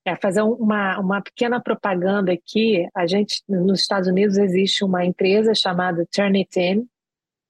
É, fazer uma, uma pequena propaganda aqui. A gente, nos Estados Unidos, existe uma empresa chamada Turnitin,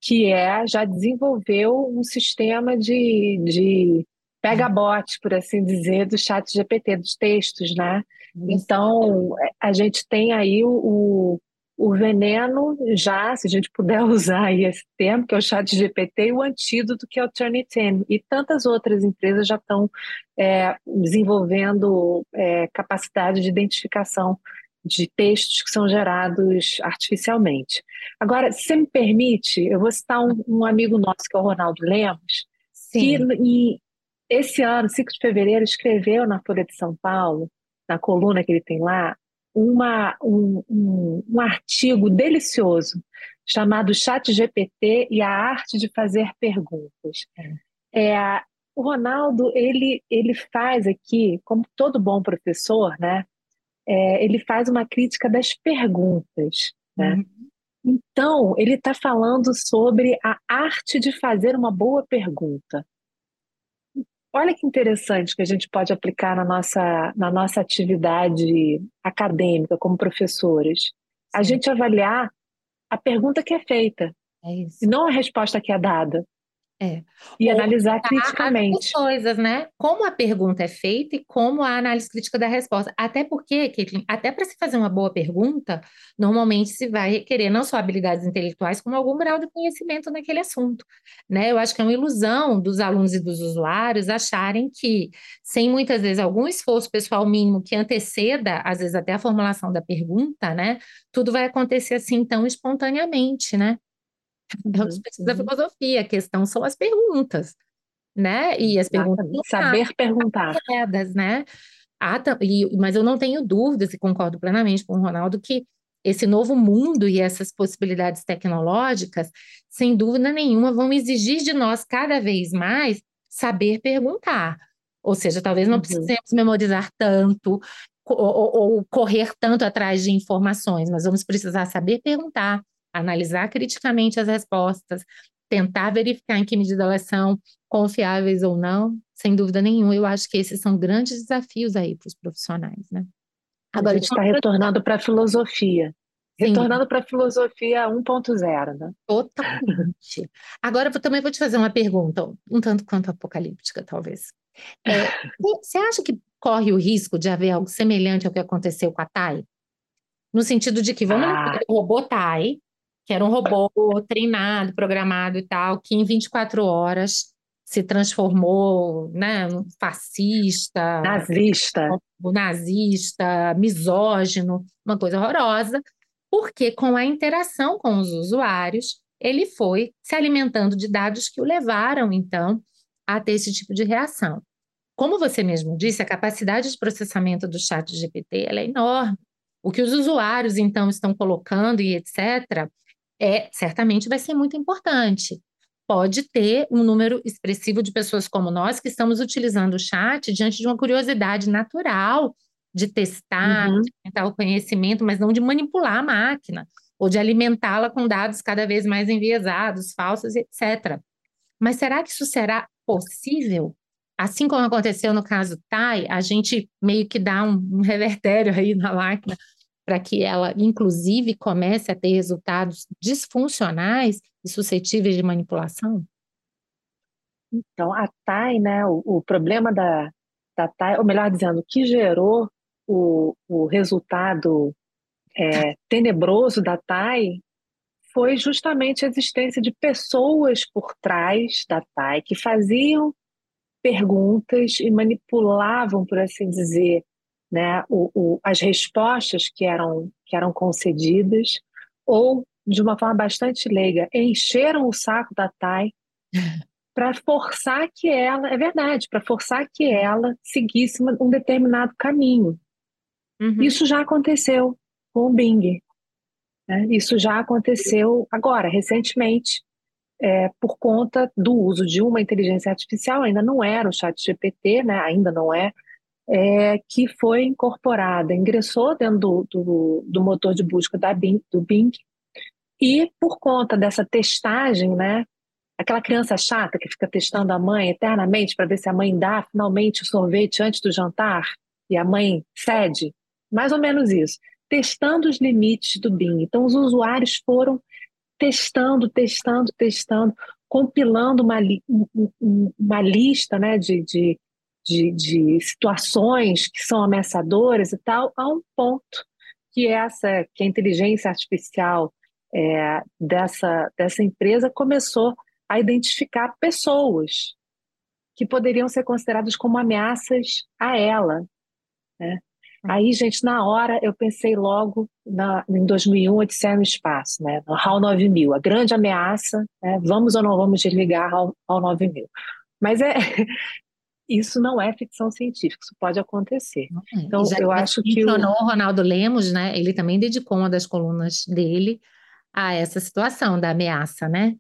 que é, já desenvolveu um sistema de, de pega-bot, por assim dizer, do chat GPT, dos textos, né? Então, a gente tem aí o, o veneno já, se a gente puder usar aí esse termo, que é o chat GPT, e o antídoto, que é o Turnitin. E tantas outras empresas já estão é, desenvolvendo é, capacidade de identificação de textos que são gerados artificialmente. Agora, se você me permite, eu vou citar um, um amigo nosso, que é o Ronaldo Lemos, Sim. que esse ano, 5 de fevereiro, escreveu na Folha de São Paulo, na coluna que ele tem lá, uma, um, um, um artigo delicioso chamado Chat GPT e a arte de fazer perguntas. É. é, o Ronaldo ele, ele faz aqui, como todo bom professor, né, é, ele faz uma crítica das perguntas, né? Uhum. Então, ele está falando sobre a arte de fazer uma boa pergunta. Olha que interessante que a gente pode aplicar na nossa, na nossa atividade acadêmica como professores. A gente avaliar a pergunta que é feita, é e não a resposta que é dada. É. E Ou analisar criticamente. As coisas, né? Como a pergunta é feita e como a análise crítica da resposta. Até porque, Caitlin, até para se fazer uma boa pergunta, normalmente se vai requerer não só habilidades intelectuais, como algum grau de conhecimento naquele assunto. Né? Eu acho que é uma ilusão dos alunos e dos usuários acharem que, sem muitas vezes algum esforço pessoal mínimo que anteceda, às vezes até a formulação da pergunta, né? Tudo vai acontecer assim tão espontaneamente, né? O que da filosofia, a questão são as perguntas, né? E as perguntas. Saber perguntar. né? Ah, e, mas eu não tenho dúvidas, e concordo plenamente com o Ronaldo, que esse novo mundo e essas possibilidades tecnológicas, sem dúvida nenhuma, vão exigir de nós cada vez mais saber perguntar. Ou seja, talvez não uhum. precisemos memorizar tanto ou, ou, ou correr tanto atrás de informações, mas vamos precisar saber perguntar, analisar criticamente as respostas, tentar verificar em que medida elas são confiáveis ou não, sem dúvida nenhuma. Eu acho que esses são grandes desafios aí para os profissionais, né? Agora, a gente está retornando para a filosofia. Sim. Retornando para a filosofia 1.0, né? Totalmente. Agora, eu também vou te fazer uma pergunta, um tanto quanto apocalíptica, talvez. É, você acha que corre o risco de haver algo semelhante ao que aconteceu com a TAI? No sentido de que vamos ah. o robô TAI, que era um robô treinado, programado e tal, que em 24 horas se transformou, né, um fascista, nazista, um nazista, misógino, uma coisa horrorosa, porque com a interação com os usuários, ele foi se alimentando de dados que o levaram, então, a ter esse tipo de reação. Como você mesmo disse, a capacidade de processamento do chat GPT é enorme. O que os usuários, então, estão colocando e etc., é certamente vai ser muito importante. Pode ter um número expressivo de pessoas como nós que estamos utilizando o chat diante de uma curiosidade natural de testar, uhum. de aumentar o conhecimento, mas não de manipular a máquina ou de alimentá-la com dados cada vez mais enviesados, falsos, etc. Mas será que isso será possível? Assim como aconteceu no caso TAI, a gente meio que dá um, um revertério aí na máquina para que ela, inclusive, comece a ter resultados disfuncionais e suscetíveis de manipulação? Então, a TAI, né, o, o problema da, da TAI, ou melhor dizendo, o que gerou o, o resultado é, tenebroso da TAI foi justamente a existência de pessoas por trás da TAI que faziam perguntas e manipulavam, por assim dizer, né, o, o, as respostas que eram, que eram concedidas, ou, de uma forma bastante leiga, encheram o saco da TAI para forçar que ela, é verdade, para forçar que ela seguisse um determinado caminho. Uhum. Isso já aconteceu com o Bing. Né? Isso já aconteceu agora, recentemente, é, por conta do uso de uma inteligência artificial, ainda não era o chat GPT, né? ainda não é, é, que foi incorporada, ingressou dentro do, do, do motor de busca da Bing, do Bing, e por conta dessa testagem, né, aquela criança chata que fica testando a mãe eternamente para ver se a mãe dá finalmente o sorvete antes do jantar e a mãe cede, mais ou menos isso, testando os limites do Bing. Então os usuários foram testando, testando, testando, compilando uma, uma lista né, de, de de, de situações que são ameaçadoras e tal, a um ponto que essa que a inteligência artificial é, dessa, dessa empresa começou a identificar pessoas que poderiam ser consideradas como ameaças a ela. Né? Aí, gente, na hora eu pensei logo na, em 2001, Odisseia no Espaço, né? no HAL 9000, a grande ameaça, né? vamos ou não vamos desligar HAL, HAL 9000. Mas é, isso não é ficção científica, isso pode acontecer. É. Então, eu acho que. O... o Ronaldo Lemos, né? Ele também dedicou uma das colunas dele a essa situação da ameaça, né?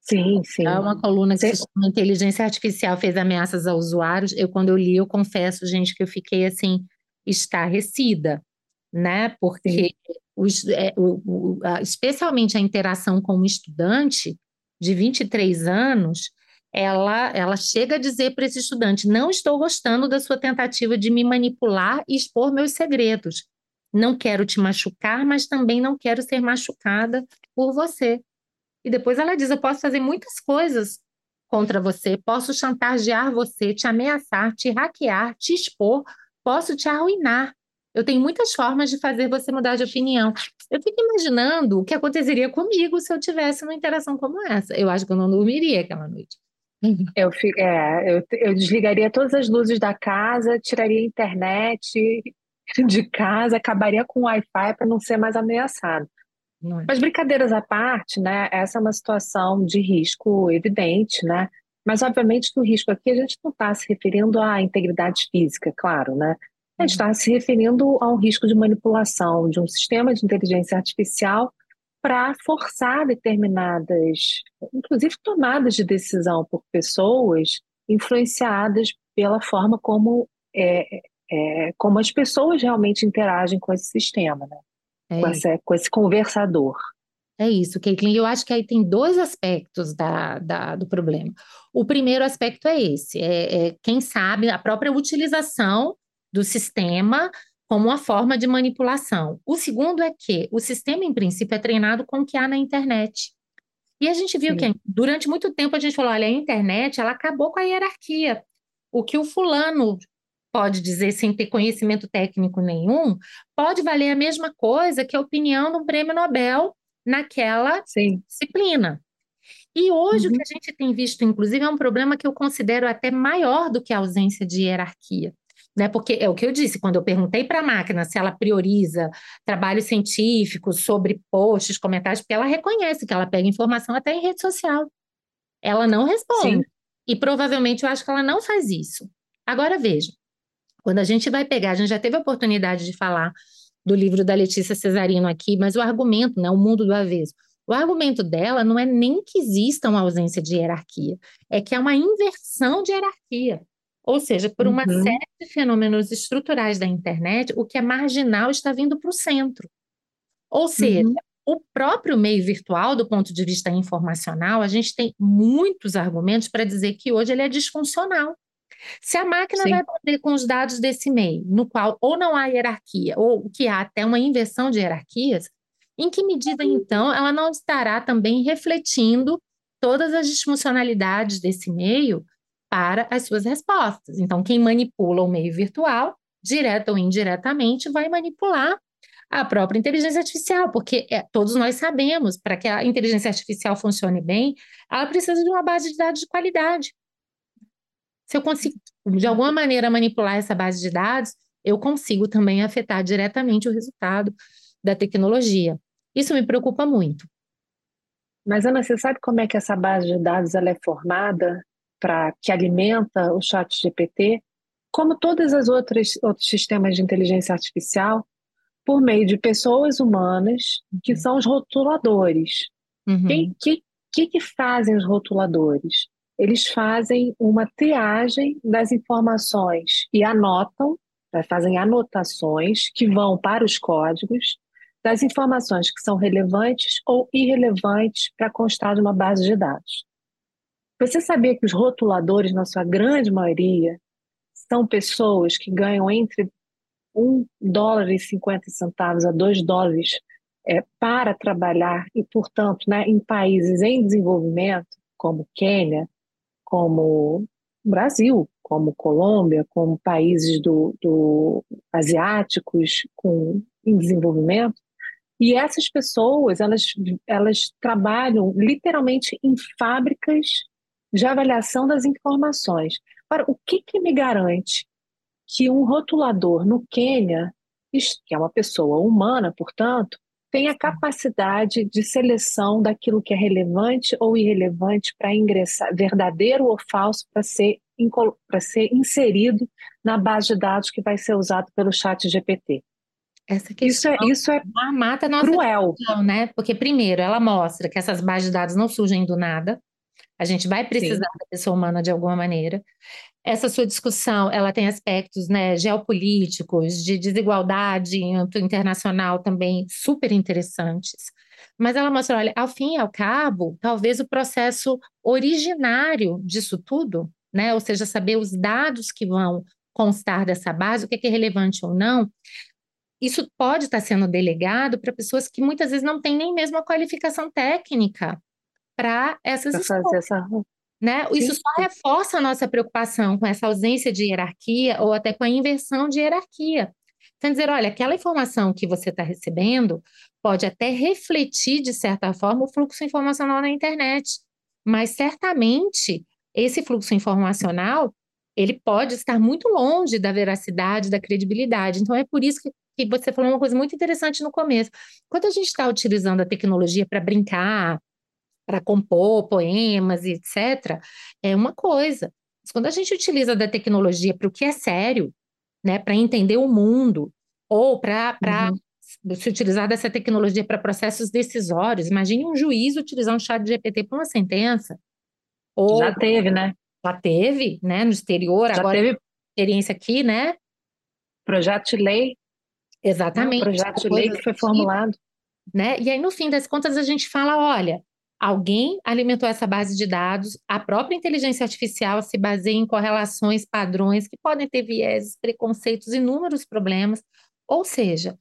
Sim, sim. É uma coluna que sim. se chama Inteligência Artificial fez ameaças a usuários. Eu, quando eu li, eu confesso, gente, que eu fiquei assim, estarrecida, né? Porque os, é, o, o, a, especialmente a interação com o estudante de 23 anos, ela, ela chega a dizer para esse estudante: não estou gostando da sua tentativa de me manipular e expor meus segredos. Não quero te machucar, mas também não quero ser machucada por você. E depois ela diz: eu posso fazer muitas coisas contra você, posso chantagear você, te ameaçar, te hackear, te expor, posso te arruinar. Eu tenho muitas formas de fazer você mudar de opinião. Eu fico imaginando o que aconteceria comigo se eu tivesse uma interação como essa. Eu acho que eu não dormiria aquela noite. Eu, é, eu, eu desligaria todas as luzes da casa, tiraria a internet de casa, acabaria com o Wi-Fi para não ser mais ameaçado. É. Mas brincadeiras à parte, né? Essa é uma situação de risco evidente, né? Mas obviamente que o risco aqui a gente não está se referindo à integridade física, claro, né? A gente está se referindo a um risco de manipulação de um sistema de inteligência artificial para forçar determinadas, inclusive tomadas de decisão por pessoas influenciadas pela forma como, é, é, como as pessoas realmente interagem com esse sistema, né? É com, essa, com esse conversador. É isso, Caitlin. Eu acho que aí tem dois aspectos da, da, do problema. O primeiro aspecto é esse: é, é, quem sabe a própria utilização do sistema como uma forma de manipulação. O segundo é que o sistema, em princípio, é treinado com o que há na internet. E a gente viu Sim. que durante muito tempo a gente falou: olha, a internet ela acabou com a hierarquia. O que o fulano pode dizer sem ter conhecimento técnico nenhum, pode valer a mesma coisa que a opinião do prêmio Nobel naquela Sim. disciplina. E hoje uhum. o que a gente tem visto, inclusive, é um problema que eu considero até maior do que a ausência de hierarquia né? Porque é o que eu disse, quando eu perguntei para a máquina se ela prioriza trabalhos científicos sobre posts, comentários, porque ela reconhece que ela pega informação até em rede social. Ela não responde. Sim. E provavelmente eu acho que ela não faz isso. Agora veja, quando a gente vai pegar, a gente já teve a oportunidade de falar do livro da Letícia Cesarino aqui, mas o argumento, né, o mundo do avesso. O argumento dela não é nem que exista uma ausência de hierarquia, é que há uma inversão de hierarquia. Ou seja, por uma uhum. série de fenômenos estruturais da internet, o que é marginal está vindo para o centro. Ou seja, uhum. o próprio meio virtual, do ponto de vista informacional, a gente tem muitos argumentos para dizer que hoje ele é disfuncional. Se a máquina Sim. vai poder com os dados desse meio, no qual ou não há hierarquia, ou que há até uma inversão de hierarquias, em que medida, então, ela não estará também refletindo todas as disfuncionalidades desse meio para as suas respostas. Então, quem manipula o meio virtual, direta ou indiretamente, vai manipular a própria inteligência artificial, porque é, todos nós sabemos, para que a inteligência artificial funcione bem, ela precisa de uma base de dados de qualidade. Se eu consigo, de alguma maneira, manipular essa base de dados, eu consigo também afetar diretamente o resultado da tecnologia. Isso me preocupa muito. Mas, Ana, você sabe como é que essa base de dados ela é formada? Que alimenta o chat GPT, como todas as outras outros sistemas de inteligência artificial, por meio de pessoas humanas que são os rotuladores. Uhum. O que, que, que fazem os rotuladores? Eles fazem uma triagem das informações e anotam, né, fazem anotações que vão para os códigos das informações que são relevantes ou irrelevantes para constar de uma base de dados. Você sabia que os rotuladores, na sua grande maioria, são pessoas que ganham entre 1 dólar e 50 centavos a 2 dólares é, para trabalhar e, portanto, né, em países em desenvolvimento, como Quênia, como Brasil, como Colômbia, como países do, do asiáticos com, em desenvolvimento. E essas pessoas, elas, elas trabalham literalmente em fábricas de avaliação das informações. Para o que, que me garante que um rotulador no Quênia, que é uma pessoa humana, portanto, tenha capacidade de seleção daquilo que é relevante ou irrelevante para ingressar, verdadeiro ou falso, para ser, para ser inserido na base de dados que vai ser usado pelo chat GPT. Essa questão isso é, isso é mata nossa cruel. Discussão, né? Porque, primeiro, ela mostra que essas bases de dados não surgem do nada, a gente vai precisar Sim. da pessoa humana de alguma maneira. essa sua discussão, ela tem aspectos, né, geopolíticos, de desigualdade internacional também super interessantes. Mas ela mostra, olha, ao fim e ao cabo, talvez o processo originário disso tudo, né, ou seja, saber os dados que vão constar dessa base, o que é, relevante ou não, isso pode estar sendo delegado para pessoas que muitas vezes não têm nem mesmo a qualificação técnica para essas escolhas. Essa... Né? Isso só reforça a nossa preocupação com essa ausência de hierarquia ou até com a inversão de hierarquia. Então, dizer, olha, aquela informação que você está recebendo pode até refletir, de certa forma, o fluxo informacional na internet, mas certamente esse fluxo informacional ele pode estar muito longe da veracidade, da credibilidade. Então, é por isso que, que você falou uma coisa muito interessante no começo. Quando a gente está utilizando a tecnologia para brincar, para compor poemas e etc., é uma coisa. Mas quando a gente utiliza da tecnologia para o que é sério, né, para entender o mundo, ou para uhum. se utilizar dessa tecnologia para processos decisórios, imagine um juiz utilizar um chat de GPT para uma sentença. Ou, já teve, né? Já teve, né, no exterior, já agora teve experiência aqui, né? Projeto de lei. Exatamente. projeto de lei que foi formulado. Né? E aí, no fim das contas, a gente fala: olha, Alguém alimentou essa base de dados, a própria inteligência artificial se baseia em correlações, padrões que podem ter vieses, preconceitos, inúmeros problemas. Ou seja,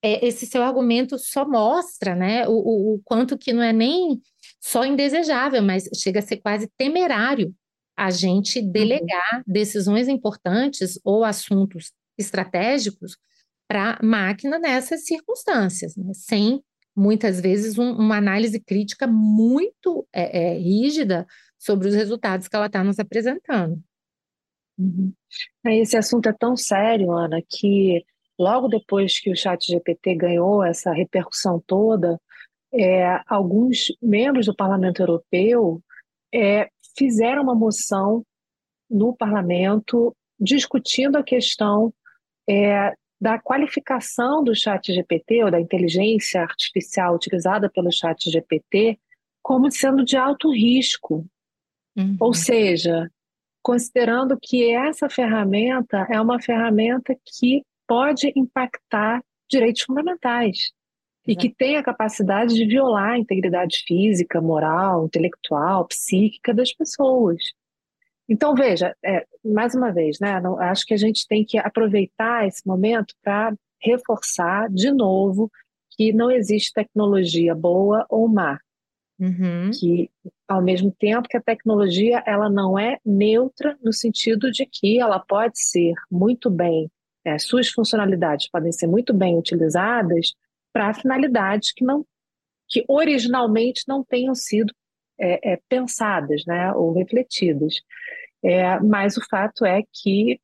é, esse seu argumento só mostra né, o, o, o, quanto que não é nem só indesejável, mas chega a ser quase temerário a gente uhum. delegar decisões importantes ou assuntos estratégicos para a máquina nessas circunstâncias, né, sem muitas vezes um, uma análise crítica muito é, é, rígida sobre os resultados que ela está nos apresentando. Uhum. Esse assunto é tão sério, Ana, que logo depois que o Chat GPT ganhou essa repercussão toda, é, alguns membros do Parlamento Europeu é, fizeram uma moção no parlamento discutindo a questão é, da qualificação do chat GPT ou da inteligência artificial utilizada pelo chat GPT como sendo de alto risco. Uhum. Ou seja, considerando que essa ferramenta é uma ferramenta que pode impactar direitos fundamentais e que tem a capacidade de violar a integridade física, moral, intelectual, psíquica das pessoas. Então, veja, é, mais uma vez, né, não, acho que a gente tem que aproveitar esse momento para reforçar de novo que não existe tecnologia boa ou má. Uhum. Que, ao mesmo tempo que a tecnologia ela não é neutra no sentido de que ela pode ser muito bem, é, suas funcionalidades podem ser muito bem utilizadas para finalidades que não que originalmente não tenham sido é, é, pensadas né, ou refletidas. É, mas o fato é que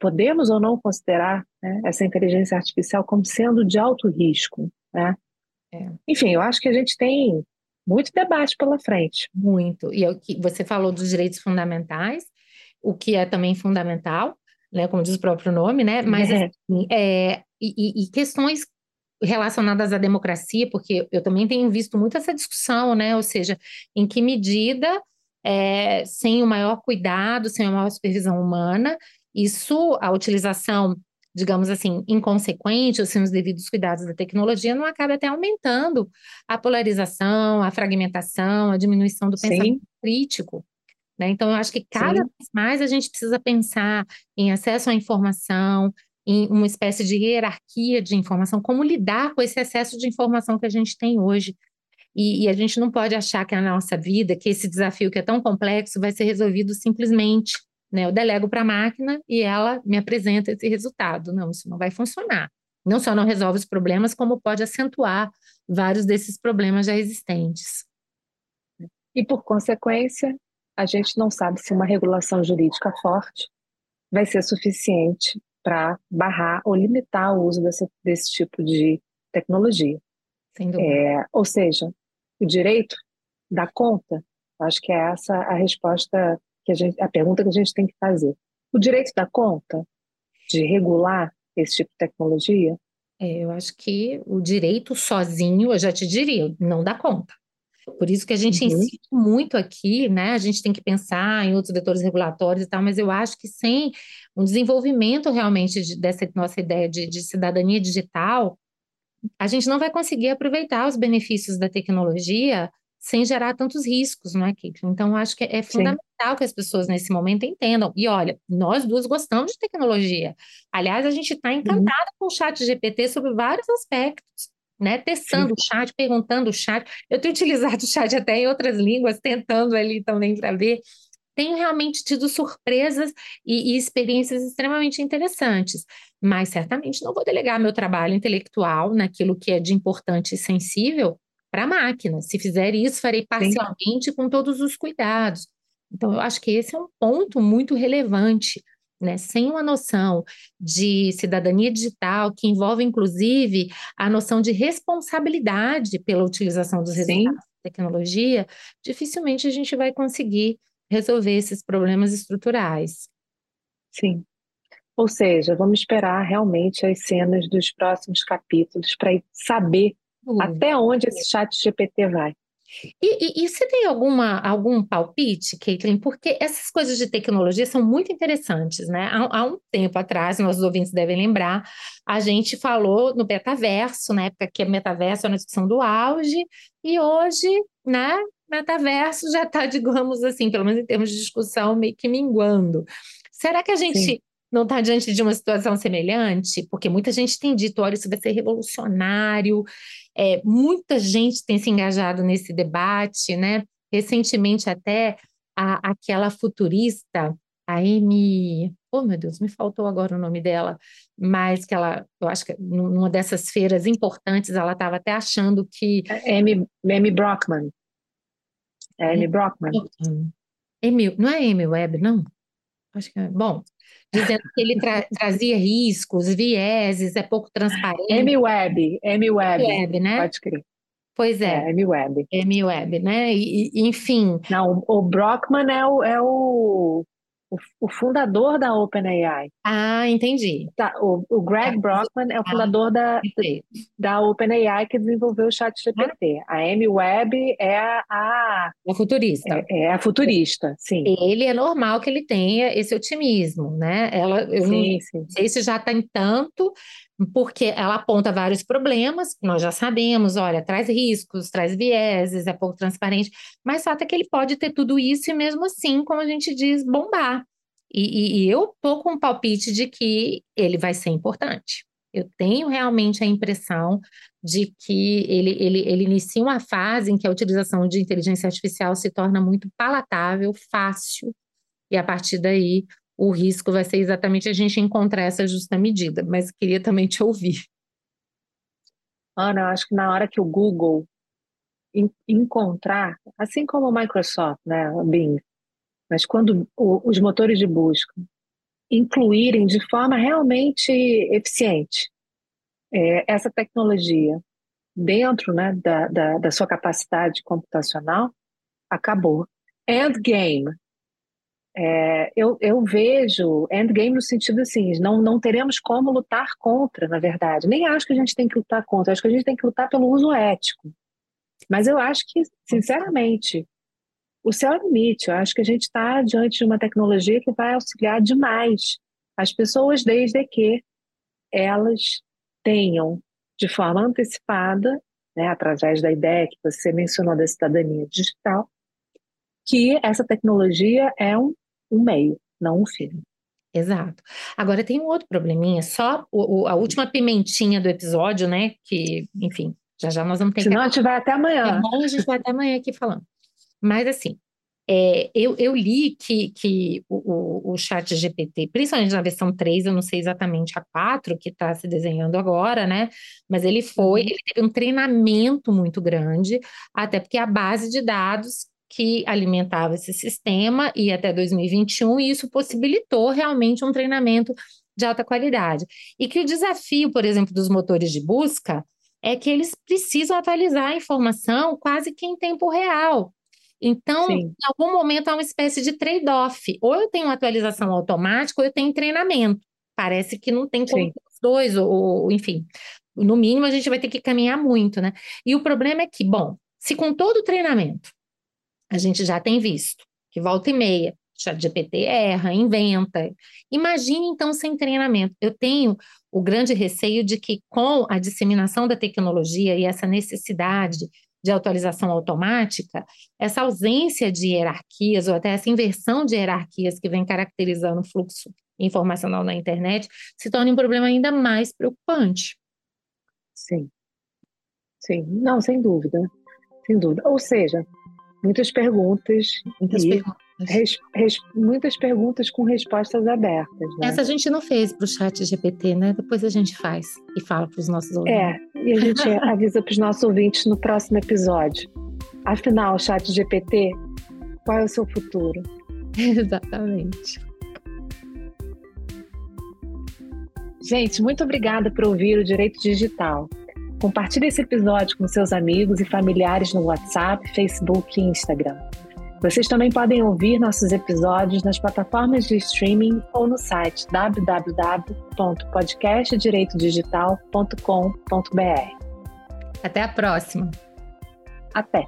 podemos ou não considerar né, essa inteligência artificial como sendo de alto risco. Né? É. Enfim, eu acho que a gente tem muito debate pela frente. Muito. E é o que você falou dos direitos fundamentais, o que é também fundamental, né, como diz o próprio nome, né? Mas é. Assim, é, e, e, questões relacionadas à democracia, porque eu também tenho visto muito essa discussão, né? Ou seja, em que medida é, sem o maior cuidado, sem a maior supervisão humana, isso, a utilização, digamos assim, inconsequente ou sem os devidos cuidados da tecnologia, não acaba até aumentando a polarização, a fragmentação, a diminuição do Sim. pensamento crítico. Né? Então, eu acho que cada Sim. vez mais a gente precisa pensar em acesso à informação, em uma espécie de hierarquia de informação, como lidar com esse excesso de informação que a gente tem hoje. E, e, a gente não pode achar que a nossa vida, que esse desafio que é tão complexo, vai ser resolvido simplesmente. Né? Eu delego para a máquina e ela me apresenta esse resultado. Não, isso não vai funcionar. Não só não resolve os problemas, como pode acentuar vários desses problemas já existentes. E, por consequência, a gente não sabe se uma regulação jurídica forte vai ser suficiente para barrar ou limitar o uso desse, desse tipo de tecnologia. Sem dúvida. É, ou seja, o direito dá conta? Acho que é essa a resposta que a gente, a pergunta que a gente tem que fazer. O direito dá conta de regular esse tipo de tecnologia? É, eu acho que o direito sozinho, eu já te diria, não dá conta. Por isso que a gente uhum. insiste muito aqui, né? A gente tem que pensar em outros vetores regulatórios e tal, mas eu acho que sem um desenvolvimento realmente de, dessa nossa ideia de, de cidadania digital, a gente não vai conseguir aproveitar os benefícios da tecnologia sem gerar tantos riscos, não é, Kate? Então, acho que é fundamental Sim. que as pessoas nesse momento entendam. E olha, nós duas gostamos de tecnologia. Aliás, a gente está encantada uhum. com o chat GPT sobre vários aspectos né? Testando Sim. o chat, perguntando o chat. Eu tenho utilizado o chat até em outras línguas, tentando ali também para ver. Tenho realmente tido surpresas e, e, experiências extremamente interessantes, mas certamente não vou delegar meu trabalho intelectual naquilo que é de importante e sensível para a máquina. Se fizer isso, farei parcialmente com todos os cuidados. Então, eu acho que esse é um ponto muito relevante né, sem uma noção de cidadania digital, que envolve, inclusive, a noção de responsabilidade pela utilização dos resultados Sim. da tecnologia, dificilmente a gente vai conseguir resolver esses problemas estruturais. Sim. Ou seja, vamos esperar realmente as cenas dos próximos capítulos para saber uhum. até onde esse chat GPT vai. E, e, e, você tem alguma, algum palpite, Caitlin? Porque essas coisas de tecnologia são muito interessantes, né? Há, há, um tempo atrás, nossos ouvintes devem lembrar, a gente falou no metaverso, na época que o metaverso era uma discussão do auge, e hoje, né, metaverso já está, digamos assim, pelo menos em termos de discussão, meio que minguando. Será que a gente Sim não está diante de uma situação semelhante? Porque muita gente tem dito, olha, isso vai ser revolucionário, é, muita gente tem se engajado nesse debate, né? Recentemente até a, aquela futurista, a Amy, oh meu Deus, me faltou agora o nome dela, mas que ela, eu acho que numa dessas feiras importantes, ela estava até achando que... É Amy, Amy Brockman. É Amy Brockman. Amy, não é Amy Webb, não? Acho que é. Bom, dizendo que ele tra trazia riscos, vieses, é pouco transparente. M-Web, M-Web, Web, né? Pode crer. Pois é. é M-Web. M-Web, né? E, enfim. Não, o Brockman é o, é o o, fundador da OpenAI. Ah, entendi. Tá, o, o Greg ah, Brockman é o ah, fundador da, da OpenAI que desenvolveu o ChatGPT. Ah. A Amy Webb é a, a, a futurista. É, é, a futurista, sim. Ele é normal que ele tenha esse otimismo, né? Ela, eu sim, não sim. sei se já está em tanto, porque ela aponta vários problemas, nós já sabemos, olha, traz riscos, traz vieses, é pouco transparente, mas o fato é que ele pode ter tudo isso e mesmo assim, como a gente diz, bombar. E, e, e eu estou com um palpite de que ele vai ser importante. Eu tenho realmente a impressão de que ele, ele, ele inicia uma fase em que a utilização de inteligência artificial se torna muito palatável, fácil, e a partir daí o risco vai ser exatamente a gente encontrar essa justa medida, mas queria também te ouvir. Ana, acho que na hora que o Google encontrar, assim como o Microsoft, né, o Bing, mas quando o, os motores de busca incluírem de forma realmente eficiente é, essa tecnologia dentro né, da, da, da sua capacidade computacional, acabou. Endgame, é, eu, eu vejo endgame no sentido assim, não, não teremos como lutar contra, na verdade. Nem acho que a gente tem que lutar contra, acho que a gente tem que lutar pelo uso ético. Mas eu acho que, sinceramente, o céu é o limite. Eu acho que a gente está diante de uma tecnologia que vai auxiliar demais as pessoas, desde que elas tenham, de forma antecipada, né, através da ideia que você mencionou da cidadania digital, que essa tecnologia é um um meio, não um fim. Exato. Agora tem um outro probleminha, só o, o, a última pimentinha do episódio, né? Que, enfim, já já nós vamos ter Senão que. Senão a gente vai até amanhã. É a gente vai até amanhã aqui falando. Mas assim, é, eu, eu, li que, que o, o, o, chat GPT, principalmente na versão 3, eu não sei exatamente a 4 que está se desenhando agora, né? Mas ele foi, uhum. ele teve um treinamento muito grande, até porque a base de dados que alimentava esse sistema e até 2021, e isso possibilitou realmente um treinamento de alta qualidade. E que o desafio, por exemplo, dos motores de busca é que eles precisam atualizar a informação quase que em tempo real. Então, Sim. em algum momento há uma espécie de trade-off. Ou eu tenho atualização automática, ou eu tenho treinamento. Parece que não tem como os dois, ou, ou, enfim. No mínimo, a gente vai ter que caminhar muito, né? E o problema é que, bom, Se com todo o treinamento a gente já tem visto que volta e meia, chat GPT erra, inventa. Imagine então sem treinamento. Eu tenho o grande receio de que com a disseminação da tecnologia e essa necessidade de atualização automática, essa ausência de hierarquias ou até essa inversão de hierarquias que vem caracterizando o fluxo informacional na internet se torne um problema ainda mais preocupante. Sim. Sim, não, sem dúvida. Sem dúvida. Ou seja, muitas perguntas. Muitas perguntas. Res, res, muitas perguntas com respostas abertas. Né? Essa a gente não fez para o chat GPT, né? Depois a gente faz e fala para os nossos ouvintes. É, e a gente avisa para os nossos ouvintes no próximo episódio. Afinal, chat GPT, qual é o seu futuro? Exatamente. Gente, muito obrigada por ouvir o Direito Digital. Compartilhe esse episódio com seus amigos e familiares no WhatsApp, Facebook e Instagram. Vocês também podem ouvir nossos episódios nas plataformas de streaming ou no site www.podcastdireitodigital.com.br. Até a próxima. Até.